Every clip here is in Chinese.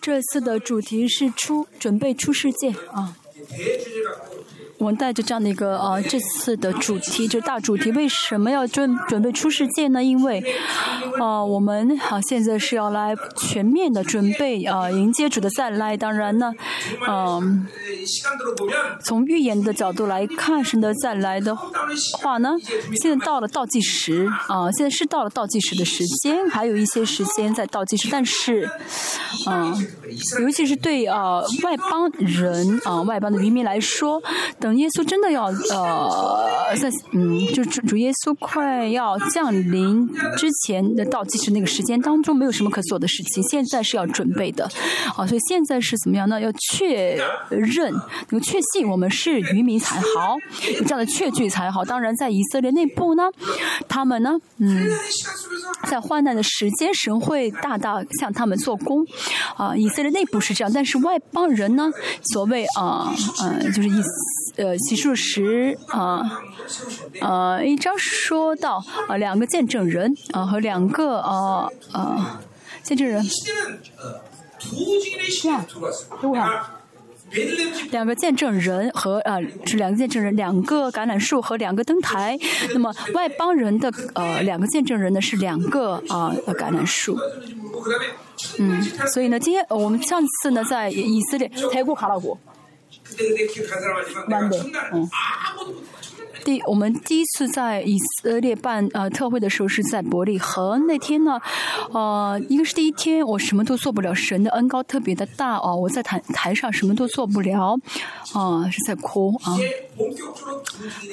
这次的主题是出准备出世界啊。我们带着这样的一个呃这次的主题，就大主题，为什么要准准备出世界呢？因为啊我们啊现在是要来全面的准备啊迎接主的再来。当然呢，嗯，从预言的角度来看神的再来的话呢，现在到了倒计时啊，现在是到了倒计时的时间，还有一些时间在倒计时。但是啊，尤其是对啊外邦人啊，外邦的渔民来说，等。耶稣真的要呃，在嗯，就主耶稣快要降临之前的倒计时那个时间当中，没有什么可做的事情。现在是要准备的，啊，所以现在是怎么样呢？要确认，要确信我们是渔民才好，这样的确据才好。当然，在以色列内部呢，他们呢，嗯，在患难的时间，神会大大向他们做工，啊，以色列内部是这样，但是外邦人呢，所谓啊，嗯，就是一。呃洗漱时啊呃一张说到呃两个见证人啊和两个啊啊见证人。两个见证人和呃是两个见证人两个橄榄树和两个灯台。那么外邦人的呃两个见证人呢是两个啊橄榄树。嗯所以呢今天我们上次呢在以色列泰国卡纳古弯的，嗯。第我们第一次在以色列办呃特会的时候是在伯利恒。那天呢，呃，一个是第一天我什么都做不了，神的恩高特别的大哦，我在台台上什么都做不了，啊是在哭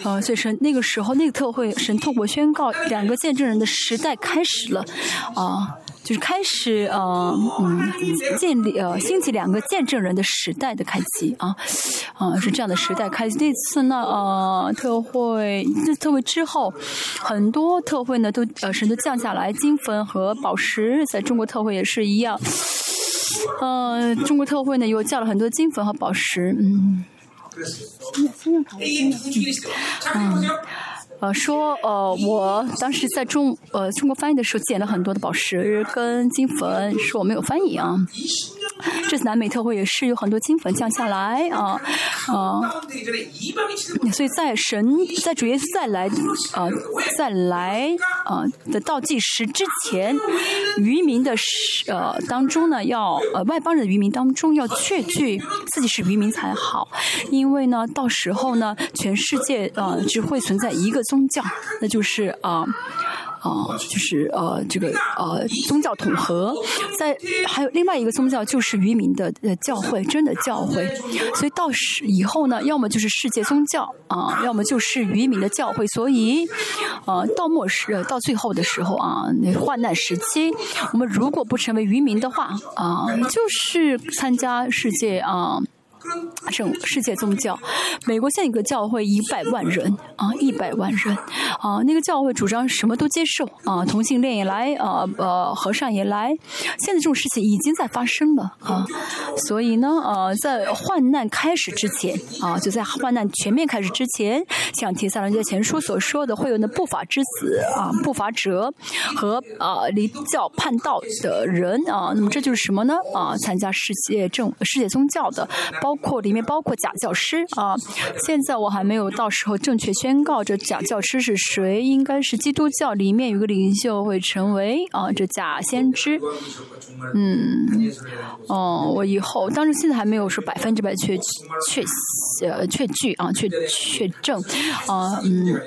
啊，所以神那个时候那个特会神透过宣告两个见证人的时代开始了，啊。就是开始呃嗯建立呃兴起两个见证人的时代的开启啊，啊、是这样的时代开启。那次呢呃特会那特会之后，很多特会呢都呃神都降下来，金粉和宝石，在中国特会也是一样。呃，中国特会呢又降了很多金粉和宝石，嗯。그랬 呃，说呃，我当时在中呃中国翻译的时候，捡了很多的宝石跟金粉，说我没有翻译啊。这次南美特会也是有很多金粉降下来啊啊，所以在神在主耶稣再来啊再来啊的倒计时之前，渔民的呃当中呢，要呃外邦人渔民当中要确据自己是渔民才好，因为呢到时候呢，全世界呃只会存在一个。宗教，那就是啊。啊、就是呃，这个呃，宗教统合，在还有另外一个宗教就是渔民的呃教会，真的教会。所以到时以后呢，要么就是世界宗教啊、要么就是渔民的教会。所以，呃，到末时呃到最后的时候啊，那患难时期，我们如果不成为渔民的话啊、就是参加世界啊。正世界宗教，美国现在有个教会一百万人啊，一百万人。啊，那个教会主张什么都接受啊，同性恋也来啊，呃，和尚也来，现在这种事情已经在发生了啊，所以呢，呃，在患难开始之前啊，就在患难全面开始之前，像提撒罗尼迦前书所说的，会有那不法之子啊，不法者和啊离教叛道的人啊，那么这就是什么呢？啊，参加世界政世界宗教的，包包括里面包括假教师啊现在我还没有到时候正确宣告这假教师是谁应该是基督教里面有个领袖会成为啊这假先知嗯哦我以后当然现在还没有说百分之百确确确据啊确确证啊嗯。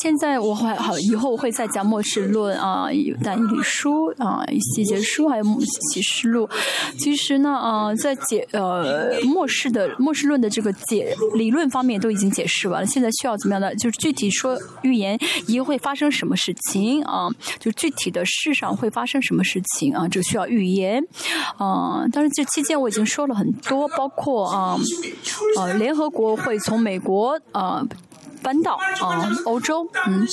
现在我还好，以后我会再讲末世论啊，有《丹一理书》啊，一些书还有《启示录》。其实呢，啊，在解呃末世的末世论的这个解理论方面都已经解释完了。现在需要怎么样的？就是具体说预言一会发生什么事情啊？就具体的世上会发生什么事情啊？这需要预言。嗯，但是这期间我已经说了很多，包括啊，呃，联合国会从美国啊。搬到啊、欧洲，嗯，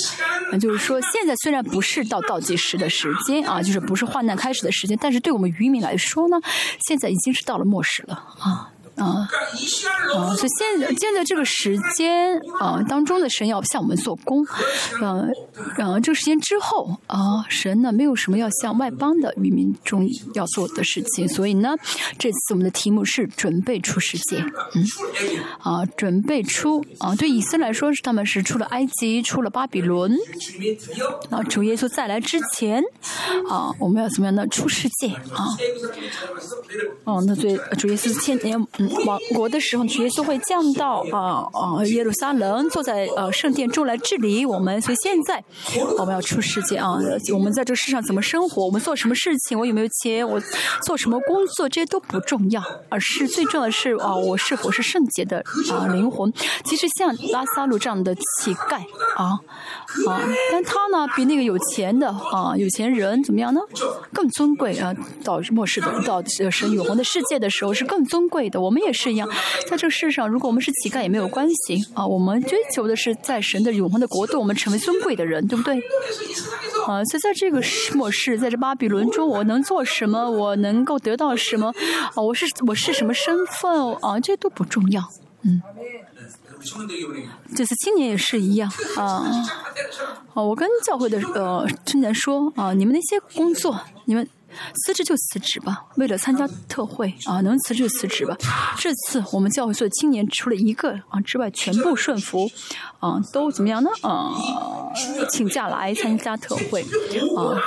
那就是说，现在虽然不是到倒计时的时间啊，就是不是患难开始的时间，但是对我们渔民来说呢，现在已经是到了末世了啊。啊，啊，所以现现在这个时间啊当中的神要向我们做工，啊，然后这个时间之后啊，神呢没有什么要向外邦的愚民中要做的事情，所以呢，这次我们的题目是准备出世界，嗯，啊，准备出啊，对以色列来说是他们是出了埃及，出了巴比伦，啊，主耶稣再来之前，啊，我们要怎么样呢？出世界啊，哦，那对主耶稣千年。亡国的时候，主耶稣会降到啊啊耶路撒冷，坐在呃圣殿中来治理我们。所以现在我们要出世界啊，我们在这个世上怎么生活，我们做什么事情，我有没有钱，我做什么工作，这些都不重要，而是最重要的是啊，我是否是圣洁的啊灵魂。其实像拉萨路这样的乞丐啊啊，但他呢比那个有钱的啊有钱人怎么样呢？更尊贵啊，到末世的到神永恒的世界的时候是更尊贵的。我们我们也是一样，在这个世上，如果我们是乞丐也没有关系啊。我们追求的是在神的永恒的国度，我们成为尊贵的人，对不对？啊，所以在这个末世，在这巴比伦中，我能做什么？我能够得到什么？啊，我是我是什么身份？啊，这些都不重要。嗯。就是青年也是一样啊。啊，我跟教会的呃青年说啊，你们那些工作，你们。辞职就辞职吧，为了参加特会啊，能辞职就辞职吧。这次我们教会所有青年除了一个啊之外，全部顺服，啊，都怎么样呢？啊，请假来参加特会，啊，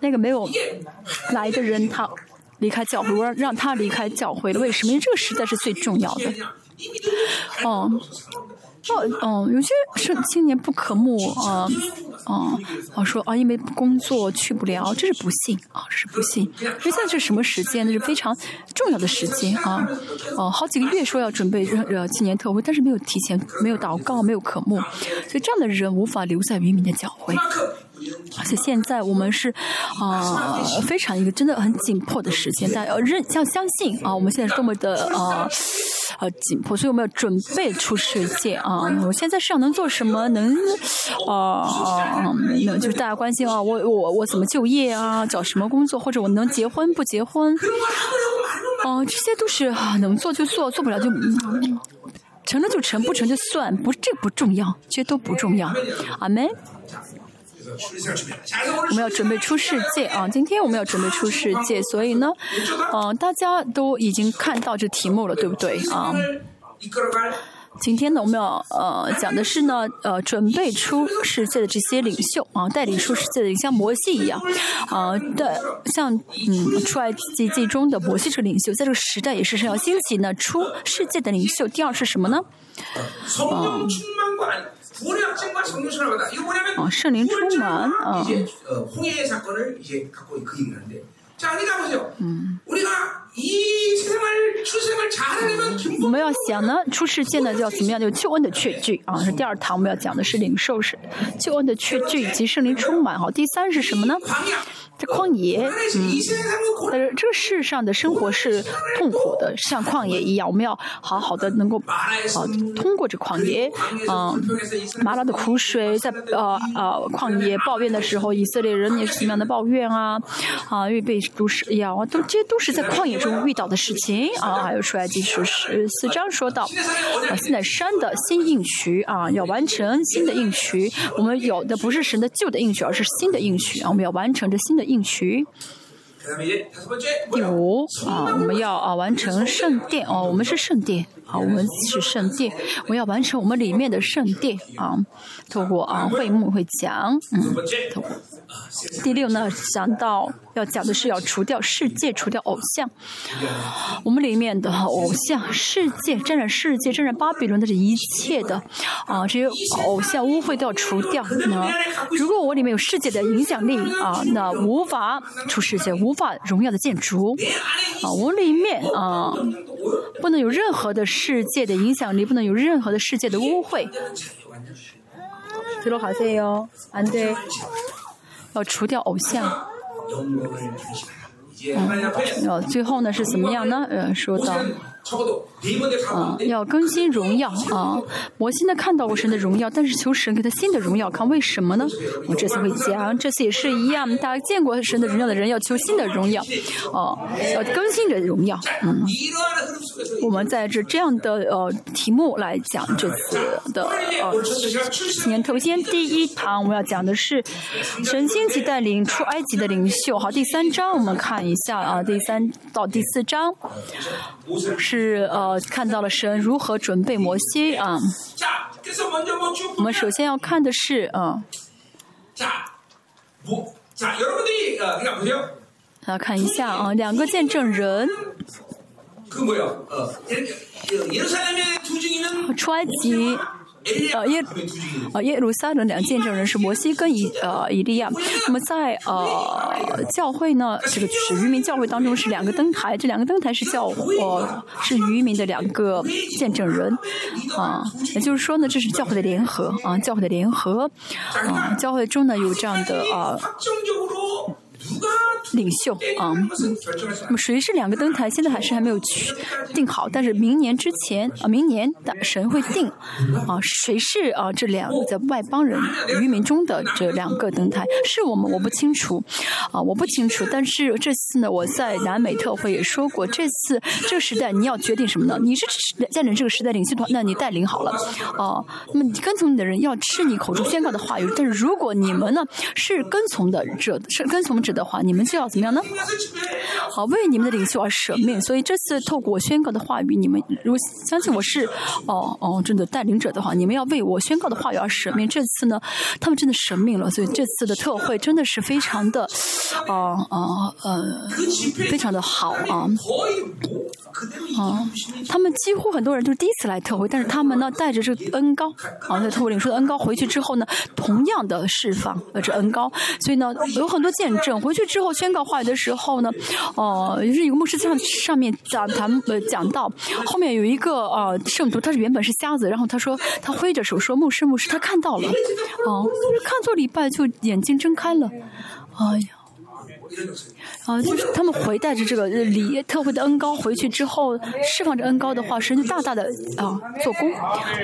那个没有来的人他离开教会，我让他离开教会了。为什么？因为这个实在是最重要的。哦、嗯，哦，哦，有些是青年不可慕啊，哦，我说啊，因为工作去不了，这是不幸啊，是不幸。因为现在是什么时间？那是非常重要的时间啊，哦，好几个月说要准备呃青年特会，但是没有提前，没有祷告，没有渴慕，所以这样的人无法留在渔民的教会。而且现在我们是啊，非常一个真的很紧迫的时间，但要认要相信啊，我们现在多么的啊。呃紧迫所以我们要准备出世界啊。我现在是要能做什么？能哦哦就是大家关心啊我我我怎么就业啊？找什么工作？或者我能结婚不结婚？哦这些都是能做就做做不了就嗯成了就成不成就算不这不重要这些都不重要。阿门。我们要准备出世界啊！今天我们要准备出世界，所以呢，嗯，大家都已经看到这题目了，对不对啊？今天呢，我们要呃讲的是呢，呃，准备出世界的这些领袖啊，带领出世界的，像摩西一样啊对，像嗯，出来及记中的摩西这个领袖，在这个时代也是是要兴起呢，出世界的领袖。第二是什么呢？嗯。충만과 아니, 구원의 확증과 성령 충만하다. 이거 뭐냐면 어, 신령 충만. 어. 이제 어, 홍해의 사건을 이제 갖고 그 얘기를 하는데 자, 그러니까 보세요. 우리가 이 세상을 출생을 잘하려면 我 김부 们要想呢，出世界呢要怎么样？有救恩的确据啊，是第二堂我们要讲的是领受是救恩的确据以及圣灵充满。好，第三是什么呢？ 旷野，嗯，但是这世上的生活是痛苦的，像旷野一样，我们要好好的能够啊，通过这旷野，啊，麻辣的苦水，在呃呃旷野抱怨的时候，以色列人也是同样的抱怨啊，啊，因为被毒蛇呀，都这些都是在旷野中遇到的事情啊。还有出来就是十四章说到啊，现在山的新应许啊，要完成新的应许，我们有的不是神的旧的应许，而是新的应许啊，我们要完成这新的。进去第五啊我们要啊完成圣殿哦我们是圣殿。好我们是圣殿。我们要完成我们里面的圣殿啊透过啊会幕会讲嗯透过。第六呢想到要讲的是要除掉世界，除掉偶像。我们里面的偶像、世界、沾染世界、沾染巴比伦的这一切的啊，这些偶像污秽都要除掉。那如果我里面有世界的影响力啊，那无法出世界，无法荣耀的建筑啊，我里面啊不能有任何的世界的影响力，不能有任何的世界的污秽。들어가세요안 돼。 要除掉偶像。 嗯最后呢是怎么样呢？呃说到差不多。嗯，要更新荣耀啊！我现在看到过神的荣耀，但是求神给他新的荣耀。看为什么呢？我这次会讲，这次也是一样。大家见过神的荣耀的人，要求新的荣耀，哦，要更新的荣耀。嗯，我们在这这样的呃题目来讲这次的呃，年头先第一堂我们要讲的是，神兴起带领出埃及的领袖。好，第三章我们看一下啊，第三到第四章。是呃看到了神如何准备摩西啊。我们首先要看的是啊。来，看一下啊，两个见证人。出埃及。呃，耶，呃，耶路撒冷两见证人是摩西跟以呃以利亚。那么在呃教会呢，这个就是渔民教会当中是两个灯台，这两个灯台是教呃是渔民的两个见证人啊。也就是说呢，这是教会的联合啊，教会的联合啊，教会中呢有这样的啊。领袖啊、嗯。那么谁是两个灯台？现在还是还没有去定好，但是明年之前啊、明年的神会定啊，谁是啊这两个在外邦人渔民中的这两个灯台？是我们我不清楚啊，我不清楚。但是这次呢，我在南美特会也说过，这次这个时代你要决定什么呢？你是在领这个时代领袖团，那你带领好了啊。那么你跟从你的人要吃你口中宣告的话语，但是如果你们呢是跟从的者，是跟从者的话，你们就要。要怎么样呢？好为你们的领袖而舍命所以这次透过我宣告的话语你们如果相信我是哦哦真的带领者的话你们要为我宣告的话语而舍命。这次呢他们真的舍命了所以这次的特惠真的是非常的哦哦呃非常的好啊哦他们几乎很多人就是第一次来特惠但是他们呢带着这个恩高啊在特惠领袖的恩高回去之后呢同样的释放呃这恩高所以呢有很多见证回去之后宣告话语的时候呢，哦，是一个牧师上上面讲谈呃讲到，后面有一个呃圣徒，他是原本是瞎子，然后他说他挥着手说牧师牧师，他看到了，哦，看做礼拜就眼睛睁开了，哎呀，啊，他们回带着这个礼特会的恩高回去之后，释放着恩高的化身就大大的啊做工，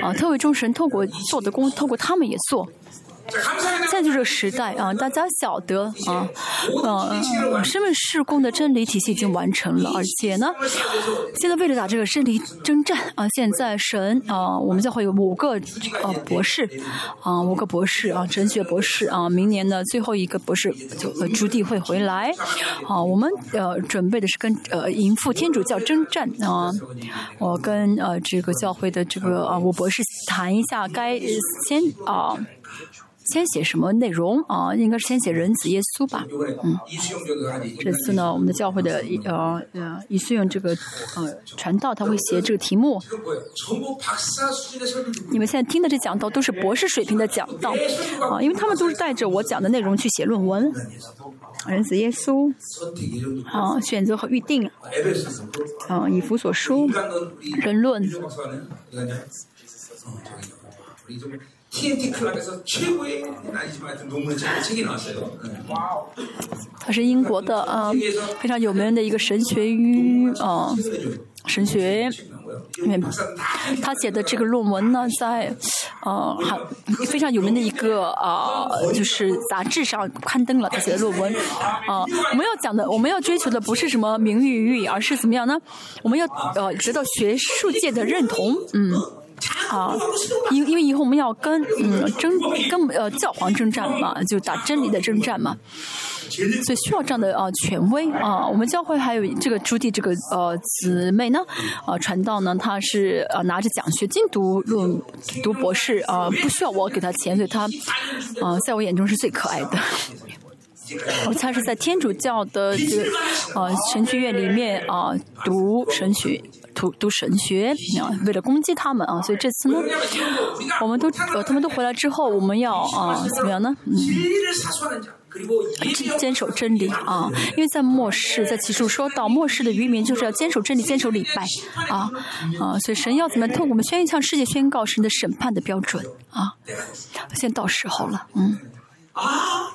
啊，特会众神透过做的工，透过他们也做。现在就这个时代啊，大家晓得啊，呃，身份事工的真理体系已经完成了。而且呢，现在为了打这个真理征战啊，现在神啊，我们教会有五个啊，博士啊，五个博士啊，神学博士啊，明年呢，最后一个博士就呃，朱棣会回来啊，我们呃，准备的是跟呃，淫妇天主教征战啊，我跟呃，这个教会的这个啊，五博士谈一下该先啊。先写什么内容？啊应该是先写人子耶稣吧。嗯。这次呢我们的教会的呃呃一次用这个呃传道他会写这个题目。你们现在听的这讲道都是博士水平的讲道啊因为他们都是带着我讲的内容去写论文。人子耶稣啊选择和预定啊以弗所书人论。이수영 박사는 이거냐? 어, 저기 우리 좀 TNT 클럽에서 최고의 아니지만 하여튼 논문의 책- 책이 나왔어요. 응. 他是英国的啊非常有名的一个神学与啊神学。 나온 거예요. 因为 박사는 다 他写的这个论文呢，在呃还非常有名的一个呃就是杂志上刊登了他写的论文。啊、我们要讲的，我们要追求的不是什么名誉誉，而是怎么样呢？我们要呃得到学术界的认同，嗯。 啊，因因为以后我们要跟嗯争跟呃教皇征战嘛，就打真理的征战嘛，所以需要这样的呃权威啊。我们教会还有这个朱棣这个呃姊妹呢，呃传道呢，她是呃拿着奖学金读论读博士啊、呃不需要我给她钱，所以她啊、呃在我眼中是最可爱的。哦，他是在天主教的这个呃神学院里面啊、读神学，读读神学，啊，为了攻击他们啊，所以这次呢，我们都呃，他们都回来之后，我们要啊，怎么样呢？嗯，坚守真理啊，因为在末世，在起初说到末世的愚民，就是要坚守真理，坚守礼拜啊啊，所以神要怎么，我们宣向世界宣告神的审判的标准啊，现在到时候了，嗯。啊！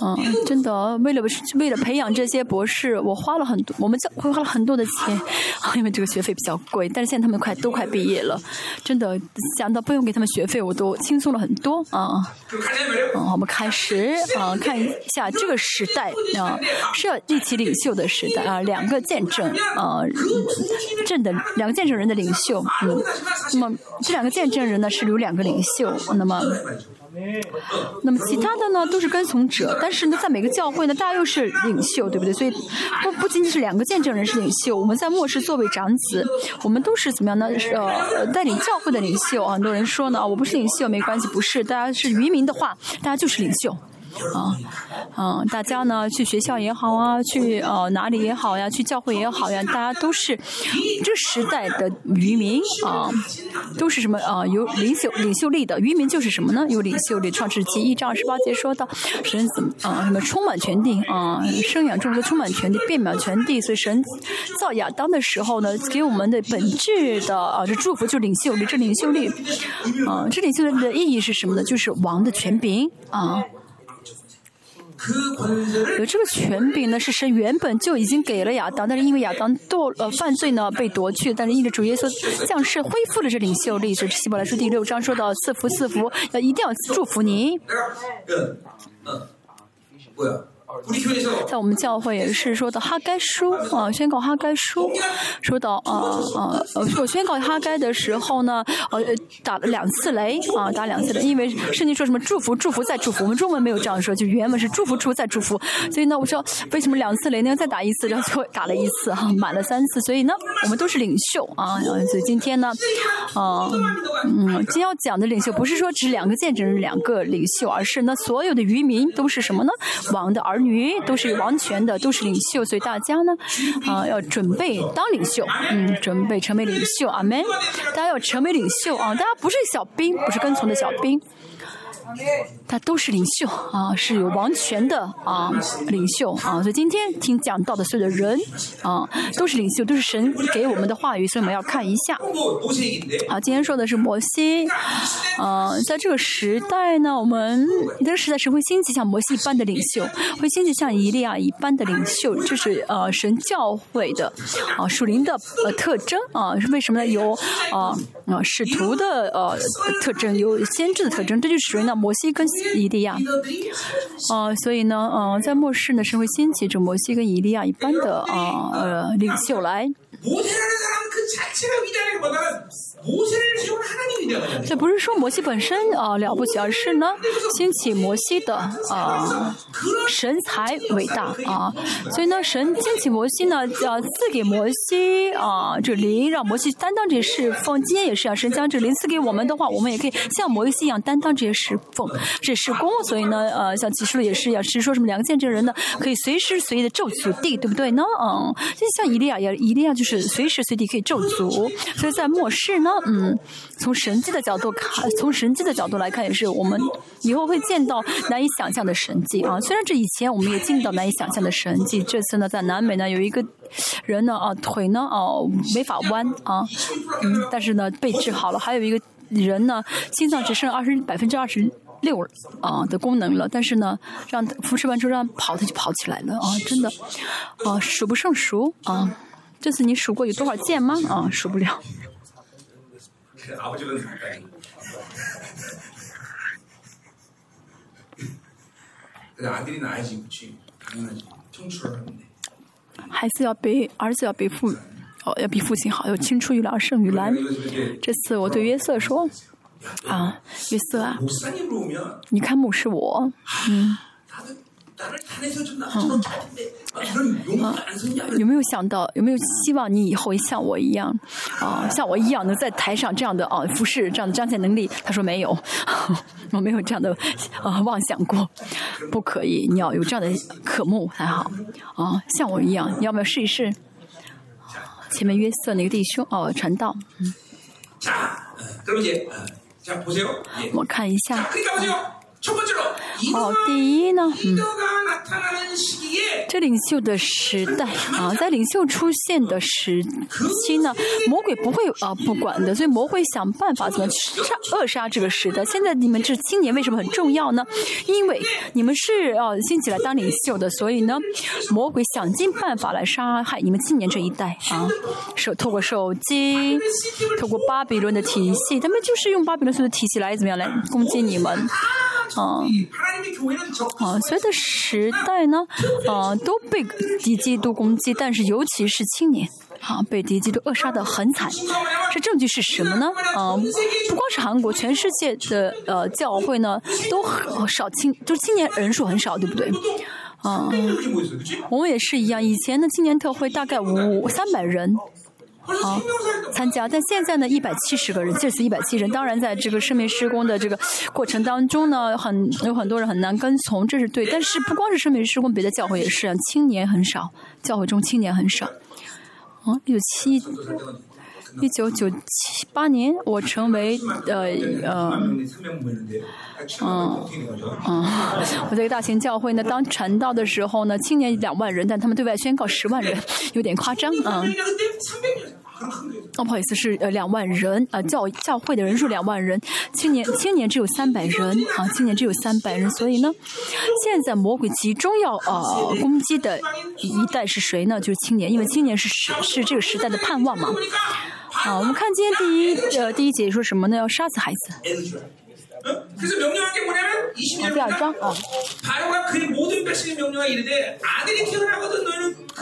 嗯，真的，为了为了培养这些博士，我花了很多，我们教会花了很多的钱，因为这个学费比较贵。但是现在他们快都快毕业了，真的想到不用给他们学费，我都轻松了很多啊！嗯，我们开始啊，看一下这个时代啊，是要一起领袖的时代啊，两个见证啊，证的两个见证人的领袖。嗯，那么这两个见证人呢，是有两个领袖，那么。那么其他的呢都是跟从者，但是呢，在每个教会呢，大家又是领袖，对不对？所以不不仅仅是两个见证人是领袖，我们在末世作为长子，我们都是怎么样呢？呃，带领教会的领袖。很多人说呢，我不是领袖没关系，不是，大家是渔民的话，大家就是领袖。啊，嗯，大家呢去学校也好啊，去呃哪里也好呀，去教会也好呀，大家都是这时代的渔民啊，都是什么啊？有领袖领袖力的渔民就是什么呢？有领袖力。创世纪一章二十八节说到，神怎么啊什么充满全地啊，生养众多充满全地，遍满全地。所以神造亚当的时候呢，给我们的本质的啊这祝福就是领袖力，这领袖力啊，这领袖力的意义是什么呢？就是王的权柄啊。有这个权柄呢，是神原本就已经给了亚当，但是因为亚当堕呃犯罪呢被夺去，但是因为主耶稣降世恢复了这领袖力。这希伯来书第六章说到赐福赐福，要一定要祝福您。在我们教会也是说的哈该书啊，宣告哈该书，说到啊啊，我宣告哈该的时候呢，呃，打了两次雷啊，打两次雷，因为圣经说什么祝福祝福再祝福，我们中文没有这样说，就原文是祝福祝福再祝福，所以呢，我说为什么两次雷呢？再打一次，然后就打了一次哈、满了三次，所以呢，我们都是领袖啊，所以今天呢，啊，嗯，今天要讲的领袖不是说只两个见证人两个领袖，而是那所有的渔民都是什么呢？王的儿。女都是王权的，都是领袖，所以大家呢，啊、要准备当领袖，嗯，准备成为领袖，阿门。大家要成为领袖啊，大家不是小兵，不是跟从的小兵。他都是领袖啊，是有王权的啊，领袖啊。所以今天听讲到的所有的人啊，都是领袖，都是神给我们的话语，所以我们要看一下。好、啊，今天说的是摩西，啊，在这个时代呢，我们这个时代神会兴起像摩西一般的领袖，会兴起像伊利亚一般的领袖，这是呃、神教会的啊属灵的呃特征啊，是为什么呢？有啊啊使徒的呃特征，有先知的特征，这就是属于呢。摩西跟以利亚，呃，所以呢，呃，在末世呢，是会先起着摩西跟以利亚一般的啊，呃，领袖来。这不是说摩西本身啊、了不起，而是呢兴起摩西的啊、神才伟大啊，所以呢神兴起摩西呢，呃赐给摩西啊、这灵，让摩西担当这些侍奉。今天也是啊，神将这灵赐给我们的话，我们也可以像摩西一样担当这些侍奉、这事工。所以呢，呃，像启示录也是一样，是说什么两个见证人呢，可以随时随地的咒诅地，对不对呢？嗯，就像以利亚也，以利亚就是随时随地可以咒诅，所以在末世呢，嗯，从神神迹的角度看，从神迹的角度来看，也是我们以后会见到难以想象的神迹啊。虽然这以前我们也见到难以想象的神迹，这次呢，在南美呢有一个人呢啊腿呢啊没法弯啊，嗯，但是呢被治好了，还有一个人呢心脏只剩二十百分之二十。六啊的功能了，但是呢，让他扶持完之后让跑，他就跑起来了啊！真的啊，数不胜数啊！这次你数过有多少件吗？啊，数不了。 그 아버지는 가까이. 근데 아들이 나야지, 그치? 당연하지. 청출을 하는데. 孩子要比儿子要比父哦要比父亲好，要青出于蓝而胜于蓝。 이거 이렇게 这次我对约瑟说啊，约瑟啊， 목사님으로 오면 你看牧师我， 다 有没有想到有没有希望你以后像我一样啊像我一样能在台上这样的啊服饰这样的彰显能力？他说没有我没有这样的啊妄想过。不可以你要有这样的渴慕才好。啊像我一样你要不要试一试？前面约瑟那个弟兄哦传道。嗯。对不起这不行我看一下。好，第一呢，嗯，这领袖的时代啊，在领袖出现的时期呢，魔鬼不会啊不管的，所以魔鬼想办法怎么去杀扼杀这个时代。现在你们这青年为什么很重要呢？因为你们是要兴起来当领袖的，所以呢，魔鬼想尽办法来杀害你们青年这一代啊，手透过手机，透过巴比伦的体系，他们就是用巴比伦所有的体系来怎么样来攻击你们。嗯，啊，所有的时代呢，啊，都被敌基督攻击，但是尤其是青年，啊，被敌基督扼杀的很惨。这证据是什么呢？啊，不光是韩国，全世界的呃教会呢都很少青，就青年人数很少，对不对？啊，我们也是一样，以前的青年特会大概五三百人。好参加但现在呢一百七十个人这次一百七人。当然在这个生命施工的这个过程当中呢很有很多人很难跟从这是对。但是不光是生命施工别的教会也是啊青年很少教会中青年很少。嗯一九七一九九七八年我成为呃呃嗯嗯。我这个大型教会呢当传道的时候呢青年两万人但他们对外宣告十万人有点夸张啊 哦不好意思是呃两万人呃教教会的人数两万人青年青年只有三百人啊青年只有三百人所以呢现在魔鬼集中要呃攻击的一代是谁呢就是青年因为青年是是是这个时代的盼望嘛。啊我们看今天第一呃第一节说什么呢？要杀死孩子。第二章啊。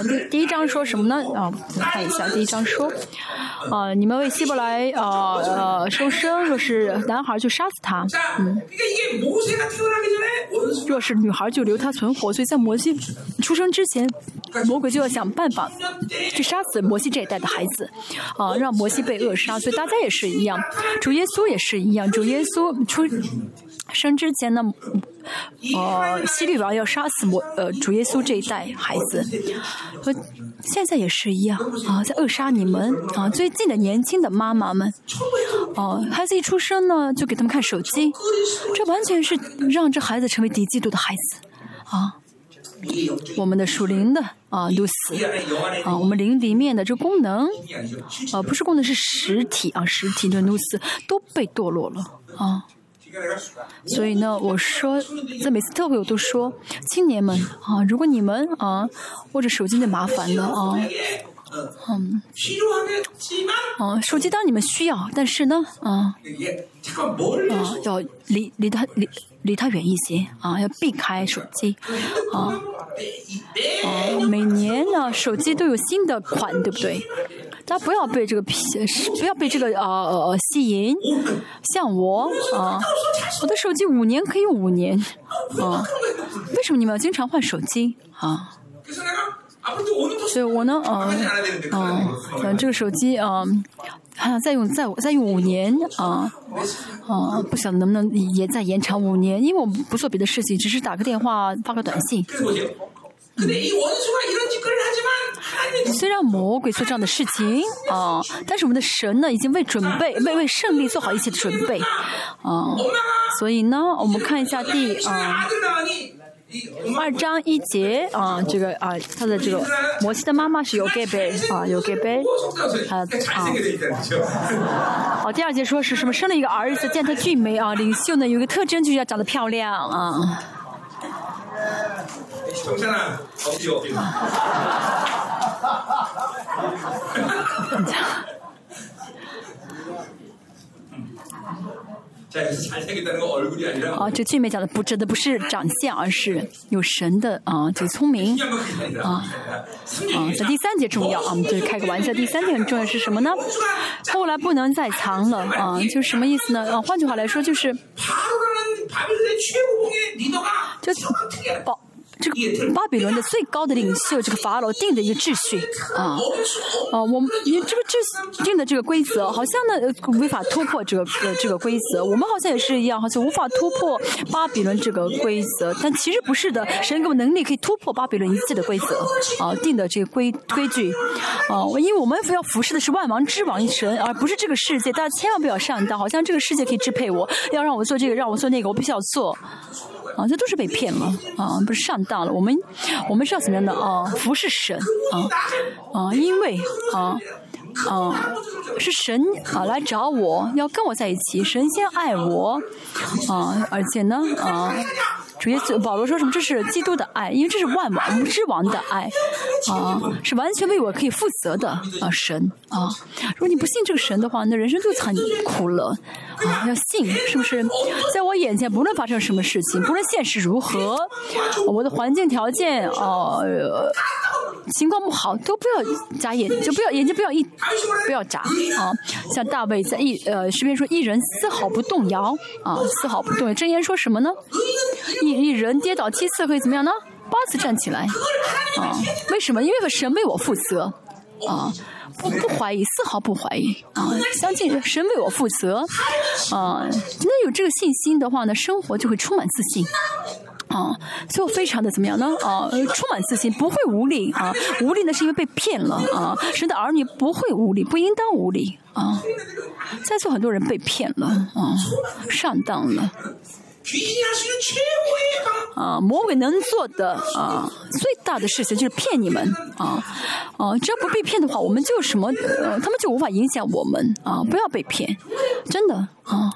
第第一章说什么呢？啊，我看一下，第一章说，啊，你们为希伯来啊呃收生，若是男孩就杀死他，嗯，若是女孩就留他存活。所以在摩西出生之前，魔鬼就要想办法去杀死摩西这一代的孩子，啊，让摩西被扼杀。所以大家也是一样，主耶稣也是一样，主耶稣出。生之前呢，呃，希律王要杀死摩呃主耶稣这一代孩子，和现在也是一样啊，在扼杀你们啊！最近的年轻的妈妈们，哦，孩子一出生呢，就给他们看手机，这完全是让这孩子成为低嫉妒的孩子啊！我们的属灵的啊，路斯啊，我们灵里面的这功能啊，不是功能是实体啊，实体的路斯都被堕落了啊！所以呢，我说，在每次特会我都说，青年们啊，如果你们啊握着手机就麻烦了啊，嗯，嗯，手机当然你们需要，但是呢，嗯，要离离他离。离他远一些啊要避开手机啊哦每年呢手机都有新的款对不对？大家不要被这个皮不要被这个啊呃呃吸引。像我啊我的手机五年可以五年啊为什么你们要经常换手机？啊所以我呢啊嗯这个手机嗯还想再用再再用五年啊，啊，不想能不能也再延长五年？因为我不做别的事情，只是打个电话发个短信。虽然魔鬼做这样的事情啊，但是我们的神呢，已经为准备为为胜利做好一切的准备啊。所以呢，我们看一下第啊。二章一节啊，这个啊，他的这个摩西的妈妈是有盖贝啊，有盖贝，啊啊。好、第二节说是什么？生了一个儿子，见他俊美啊，领袖呢有一个特征就是要长得漂亮啊。啊，这最美讲的不，真的不是长相，而是 有神的啊，就聪明啊啊，这第三节重要啊，我们就开个玩笑，第三节重要是什么呢？后来不能再藏了啊，就是什么意思呢？啊，换句话来说就是。就什？这这个巴比伦的最高的领袖这个法老定的一个秩序啊。啊，我们你这个这定的这个规则，好像呢呃无法突破这个呃这个规则，我们好像也是一样，好像无法突破巴比伦这个规则，但其实不是的，神给我能力可以突破巴比伦一切的规则啊定的这个规规矩。啊，因为我们要服侍的是万王之王神，而不是这个世界，大家千万不要上当，好像这个世界可以支配我，要让我做这个，让我做那个，我必须要做。啊，这都是被骗了啊，不是上当了。我们我们是要怎么样的啊？服侍神啊啊，因为啊啊是神啊来找我，要跟我在一起，神仙爱我啊，而且呢啊。主耶稣保罗说什么？这是基督的爱，因为这是万王之王的爱，啊，是完全为我可以负责的啊，神啊。如果你不信这个神的话，那人生就很苦了啊。要信，是不是？在我眼前，不论发生什么事情，不论现实如何，我的环境条件啊，情况不好，都不要眨眼，就不要眼睛不要一不要眨啊。像大卫在一呃诗篇说，一人丝毫不动摇啊，丝毫不动摇。箴言说什么呢？一一人跌倒七次会怎么样呢？八次站起来，啊，为什么？因为神为我负责，啊，不不怀疑，丝毫不怀疑，啊，相信神为我负责，啊，那有这个信心的话呢，生活就会充满自信，啊，所以我非常的怎么样呢？啊，充满自信，不会无力，啊，无力呢是因为被骗了，啊，神的儿女不会无力，不应当无力，啊，在座很多人被骗了，啊，上当了。啊，魔鬼能做的啊，最大的事情就是骗你们啊啊！只要不被骗的话，我们就什么呃，他们就无法影响我们啊！不要被骗，真的啊。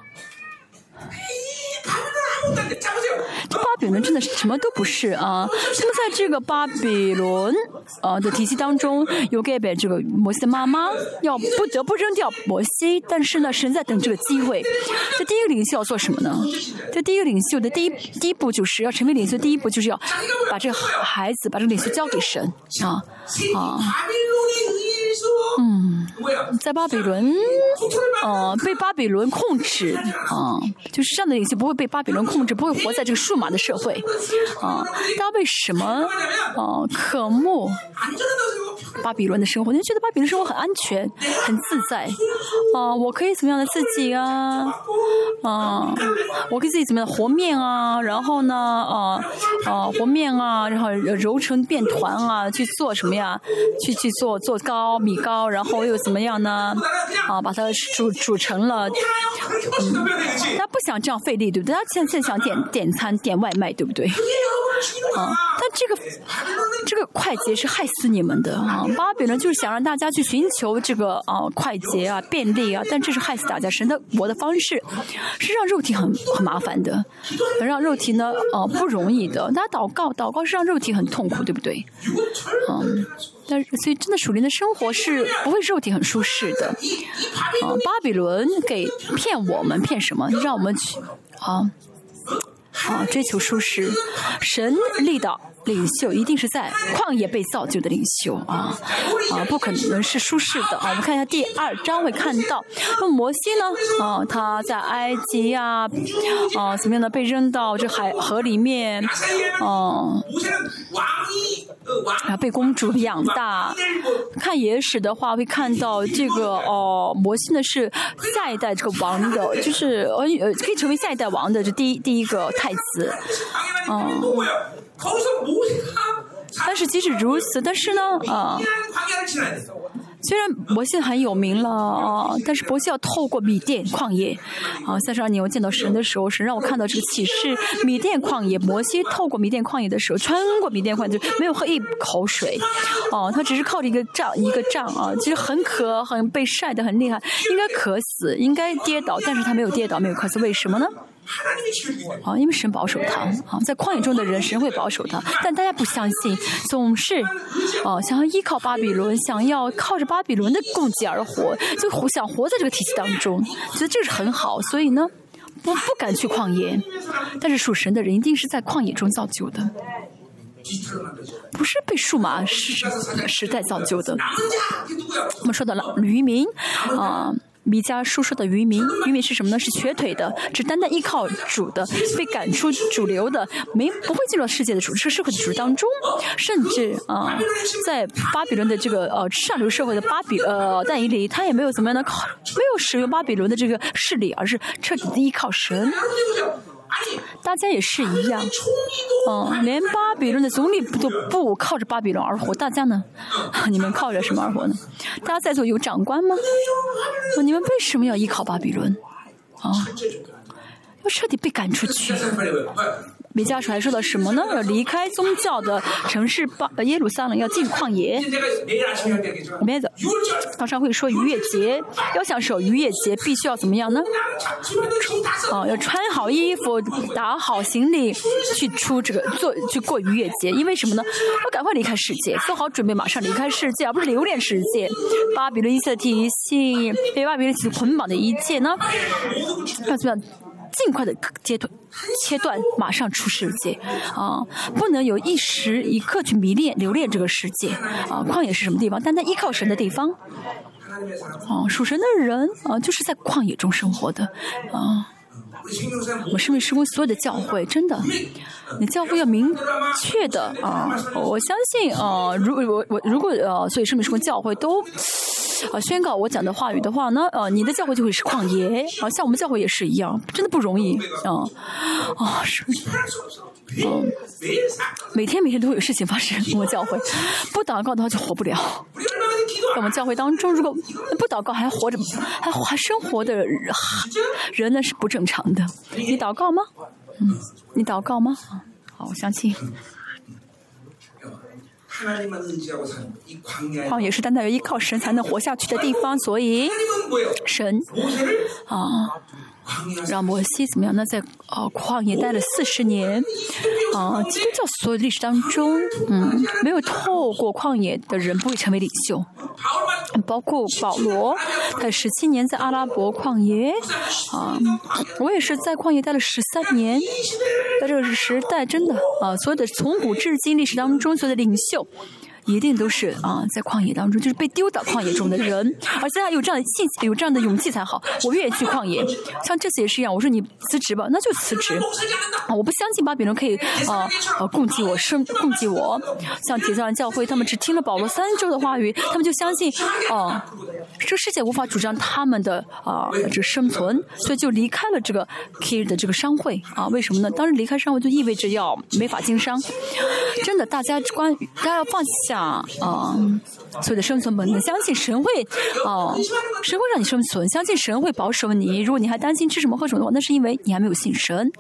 这巴比伦真的是什么都不是啊！那么在这个巴比伦呃的体系当中，有盖贝这个摩西的妈妈要不得不扔掉摩西，但是呢，神在等这个机会。这第一个领袖要做什么呢？这第一个领袖的第一第一步就是要成为领袖，第一步就是要把这个孩子把这个领袖交给神啊啊。嗯，在巴比伦，呃，被巴比伦控制啊，就是这样的领袖不会被巴比伦控制，不会活在这个数码的社会啊。大家为什么啊渴慕巴比伦的生活？你觉得巴比伦生活很安全、很自在啊？我可以怎么样的自己啊？啊，我可以自己怎么样和面啊？然后呢，啊啊和面啊，然后揉成面团啊，去做什么呀？去去做做糕米糕。然后又怎么样呢？啊，把它煮煮成了。嗯，他不想这样费力，对不对？他现在想点点餐、点外卖，对不对？啊，但这个这个快捷是害死你们的啊！巴比伦就是想让大家去寻求这个啊快捷啊、便利啊，但这是害死大家。神的我的方式是让肉体很很麻烦的，让肉体呢啊不容易的。大家祷告，祷告是让肉体很痛苦，对不对？嗯。但，所以真的属灵的生活是不会肉体很舒适的，啊，巴比伦给骗我们骗什么？让我们去啊啊追求舒适，神立的。领袖一定是在旷野被造就的领袖啊啊，不可能是舒适的啊！我们看一下第二章会看到，那摩西呢啊，他在埃及呀啊，怎么样呢被扔到这海河里面啊，啊被公主养大。看野史的话会看到这个哦，魔性的是下一代这个王的，就是呃呃可以成为下一代王的这第一第一个太子，嗯。但是即使如此，但是呢，啊，虽然摩西很有名了啊，但是摩西要透过米甸旷野，啊，三十二年我见到神的时候，神让我看到这个启示，米甸旷野，摩西透过米甸旷野的时候，穿过米甸旷野，没有喝一口水，哦，他只是靠着一个杖一个杖啊，其实很渴，很被晒得很厉害，应该渴死，应该跌倒，但是他没有跌倒，没有渴死，为什么呢？啊，因为神保守他啊，在旷野中的人，神会保守他，但大家不相信，总是啊，想要依靠巴比伦，想要靠着巴比伦的供给而活，就活想活在这个体系当中，觉得这是很好，所以呢，不不敢去旷野。但是属神的人一定是在旷野中造就的，不是被数码时时代造就的。我们说到了渔民啊。米迦叔叔的渔民，渔民是什么呢？是瘸腿的，只单单依靠主的，被赶出主流的，没不会进入世界的主社会的主当中，甚至啊、在巴比伦的这个呃上流社会的巴比呃但以里，他也没有怎么样的靠，没有使用巴比伦的这个势力，而是彻底的依靠神。大家也是一样。嗯连巴比伦的总理都不靠着巴比伦而活大家呢？你们靠着什么而活呢？大家在座有长官吗？你们为什么要依靠巴比伦？啊要彻底被赶出去。米迦传说的什么呢？要离开宗教的城市巴耶路撒冷，要进旷野。我们的早上会说逾越节，要想守逾越节，必须要怎么样呢？啊，要穿好衣服，打好行李，去出这个做去过逾越节。因为什么呢？要赶快离开世界，做好准备，马上离开世界，而不是留恋世界。巴比伦一切提体系，被巴比伦所捆绑的一切呢？要怎么样？尽快的切断，切断，马上出世界啊！不能有一时一刻去迷恋、留恋这个世界啊！旷野是什么地方？单单依靠神的地方。啊，属神的人啊，就是在旷野中生活的啊。我身为师公所有的教会，真的，你教会要明确的啊！我相信啊，如我我如果呃、啊，所以身为师公教会都。啊，宣告我讲的话语的话呢，呃，你的教会就会是旷野啊，像我们教会也是一样，真的不容易啊，啊是，嗯，每天每天都会有事情发生。我教会不祷告的话就活不了，在我们教会当中，如果不祷告还活着还还生活的人呢是不正常的。你祷告吗？嗯，你祷告吗？好，我相信。旷野是单单依靠神才能活下去的地方，所以神啊，让摩西怎么样呢？在啊旷野待了四十年啊，基督教所有历史当中，嗯，没有透过旷野的人不会成为领袖。包括保罗他十七年在阿拉伯旷野啊我也是在旷野待了十三年在这个时代真的啊所有的从古至今历史当中所有的领袖一定都是啊，在旷野当中，就是被丢到旷野中的人，而且他有这样的气，有这样的勇气才好。我愿意去旷野，像这次也是一样。我说你辞职吧，那就辞职。我不相信巴比伦可以啊啊供给我生，供给我。像铁匠人教会，他们只听了保罗三周的话语，他们就相信啊，这个世界无法主张他们的啊这生存，所以就离开了这个 K 的这个商会啊？为什么呢？当时离开商会就意味着要没法经商。真的，大家关，大家要放下。啊嗯所有的生存本能相信神会哦神会让你生存相信神会保守你如果你还担心吃什么喝什么的话那是因为你还没有信神。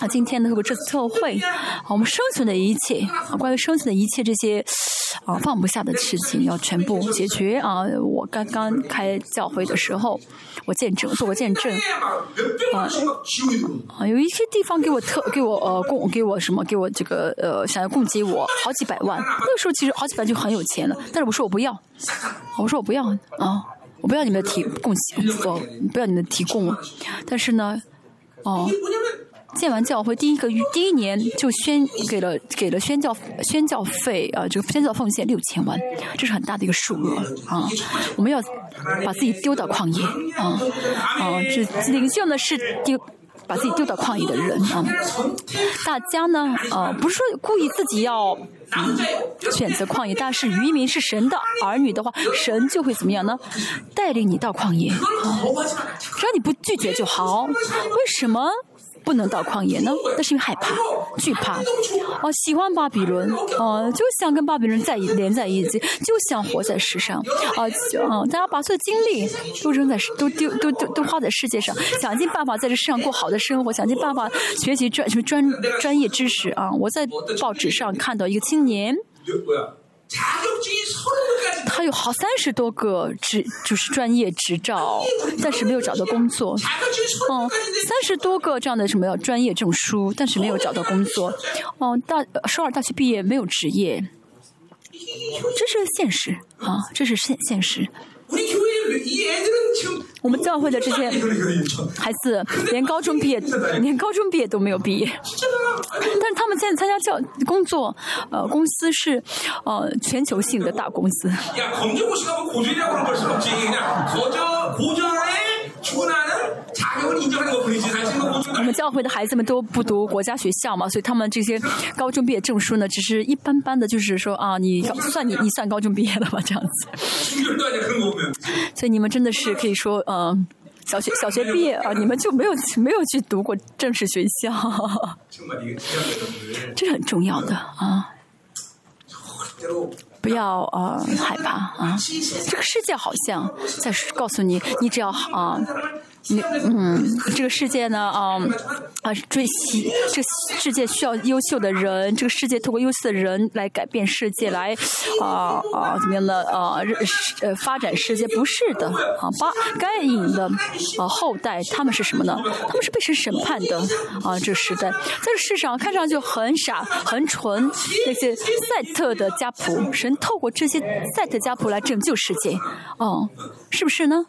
那今天呢如果这次特会我们生存的一切关于生存的一切这些啊放不下的事情要全部解决。啊我刚刚开教会的时候我见证，做过见证，啊，有一些地方给我特给我呃供给我什么给我这个呃想要供给我好几百万，那时候其实好几百万就很有钱了，但是我说我不要，我说我不要啊，我不要你们的提供给我，不要你们提供，但是呢，哦。建完教会，第一个第一年就宣给了给了宣教宣教费啊，就宣教奉献六千万，这是很大的一个数额啊。我们要把自己丢到旷野啊啊！这领袖呢是丢把自己丢到旷野的人啊。大家呢啊，不是说故意自己要选择旷野，但是渔民是神的儿女的话，神就会怎么样呢？带领你到旷野啊，只要你不拒绝就好。为什么？不能到旷野呢？那是因为害怕、惧怕。哦，喜欢巴比伦，哦，就想跟巴比伦在连在一起，就想活在世上。啊，就，大家把所有精力都扔在，都丢都都都花在世界上，想尽办法在这世上过好的生活，想尽办法学习专什么专专业知识啊！我在报纸上看到一个青年。他有好三十多个执，就是专业执照，但是没有找到工作。嗯，三十多个这样的什么专业证书，但是没有找到工作。嗯，大首尔大学毕业没有职业，这是现实啊，这是现现实。我们教会的这些孩子连高中毕业连高中毕业都没有毕业。但是他们现在参加教工作呃公司是呃全球性的大公司。我们教会的孩子们都不读国家学校嘛所以他们这些高中毕业证书呢只是一般般的就是说啊你算你你算高中毕业了吧这样子。所以你们真的是可以说嗯小学小学毕业啊你们就没有没有去读过正式学校。这是很重要的啊不要啊害怕啊这个世界好像在告诉你你只要啊你嗯，这个世界呢，啊、啊，追西这个世界需要优秀的人，这个世界通过优秀的人来改变世界，来啊啊怎么样呢？啊，呃发展世界不是的啊，巴该隐的啊后代，他们是什么呢？他们是被神审判的啊，这个时代，在这世上看上去很傻很蠢，那些赛特的家谱，神透过这些赛特家谱来拯救世界，哦，是不是呢？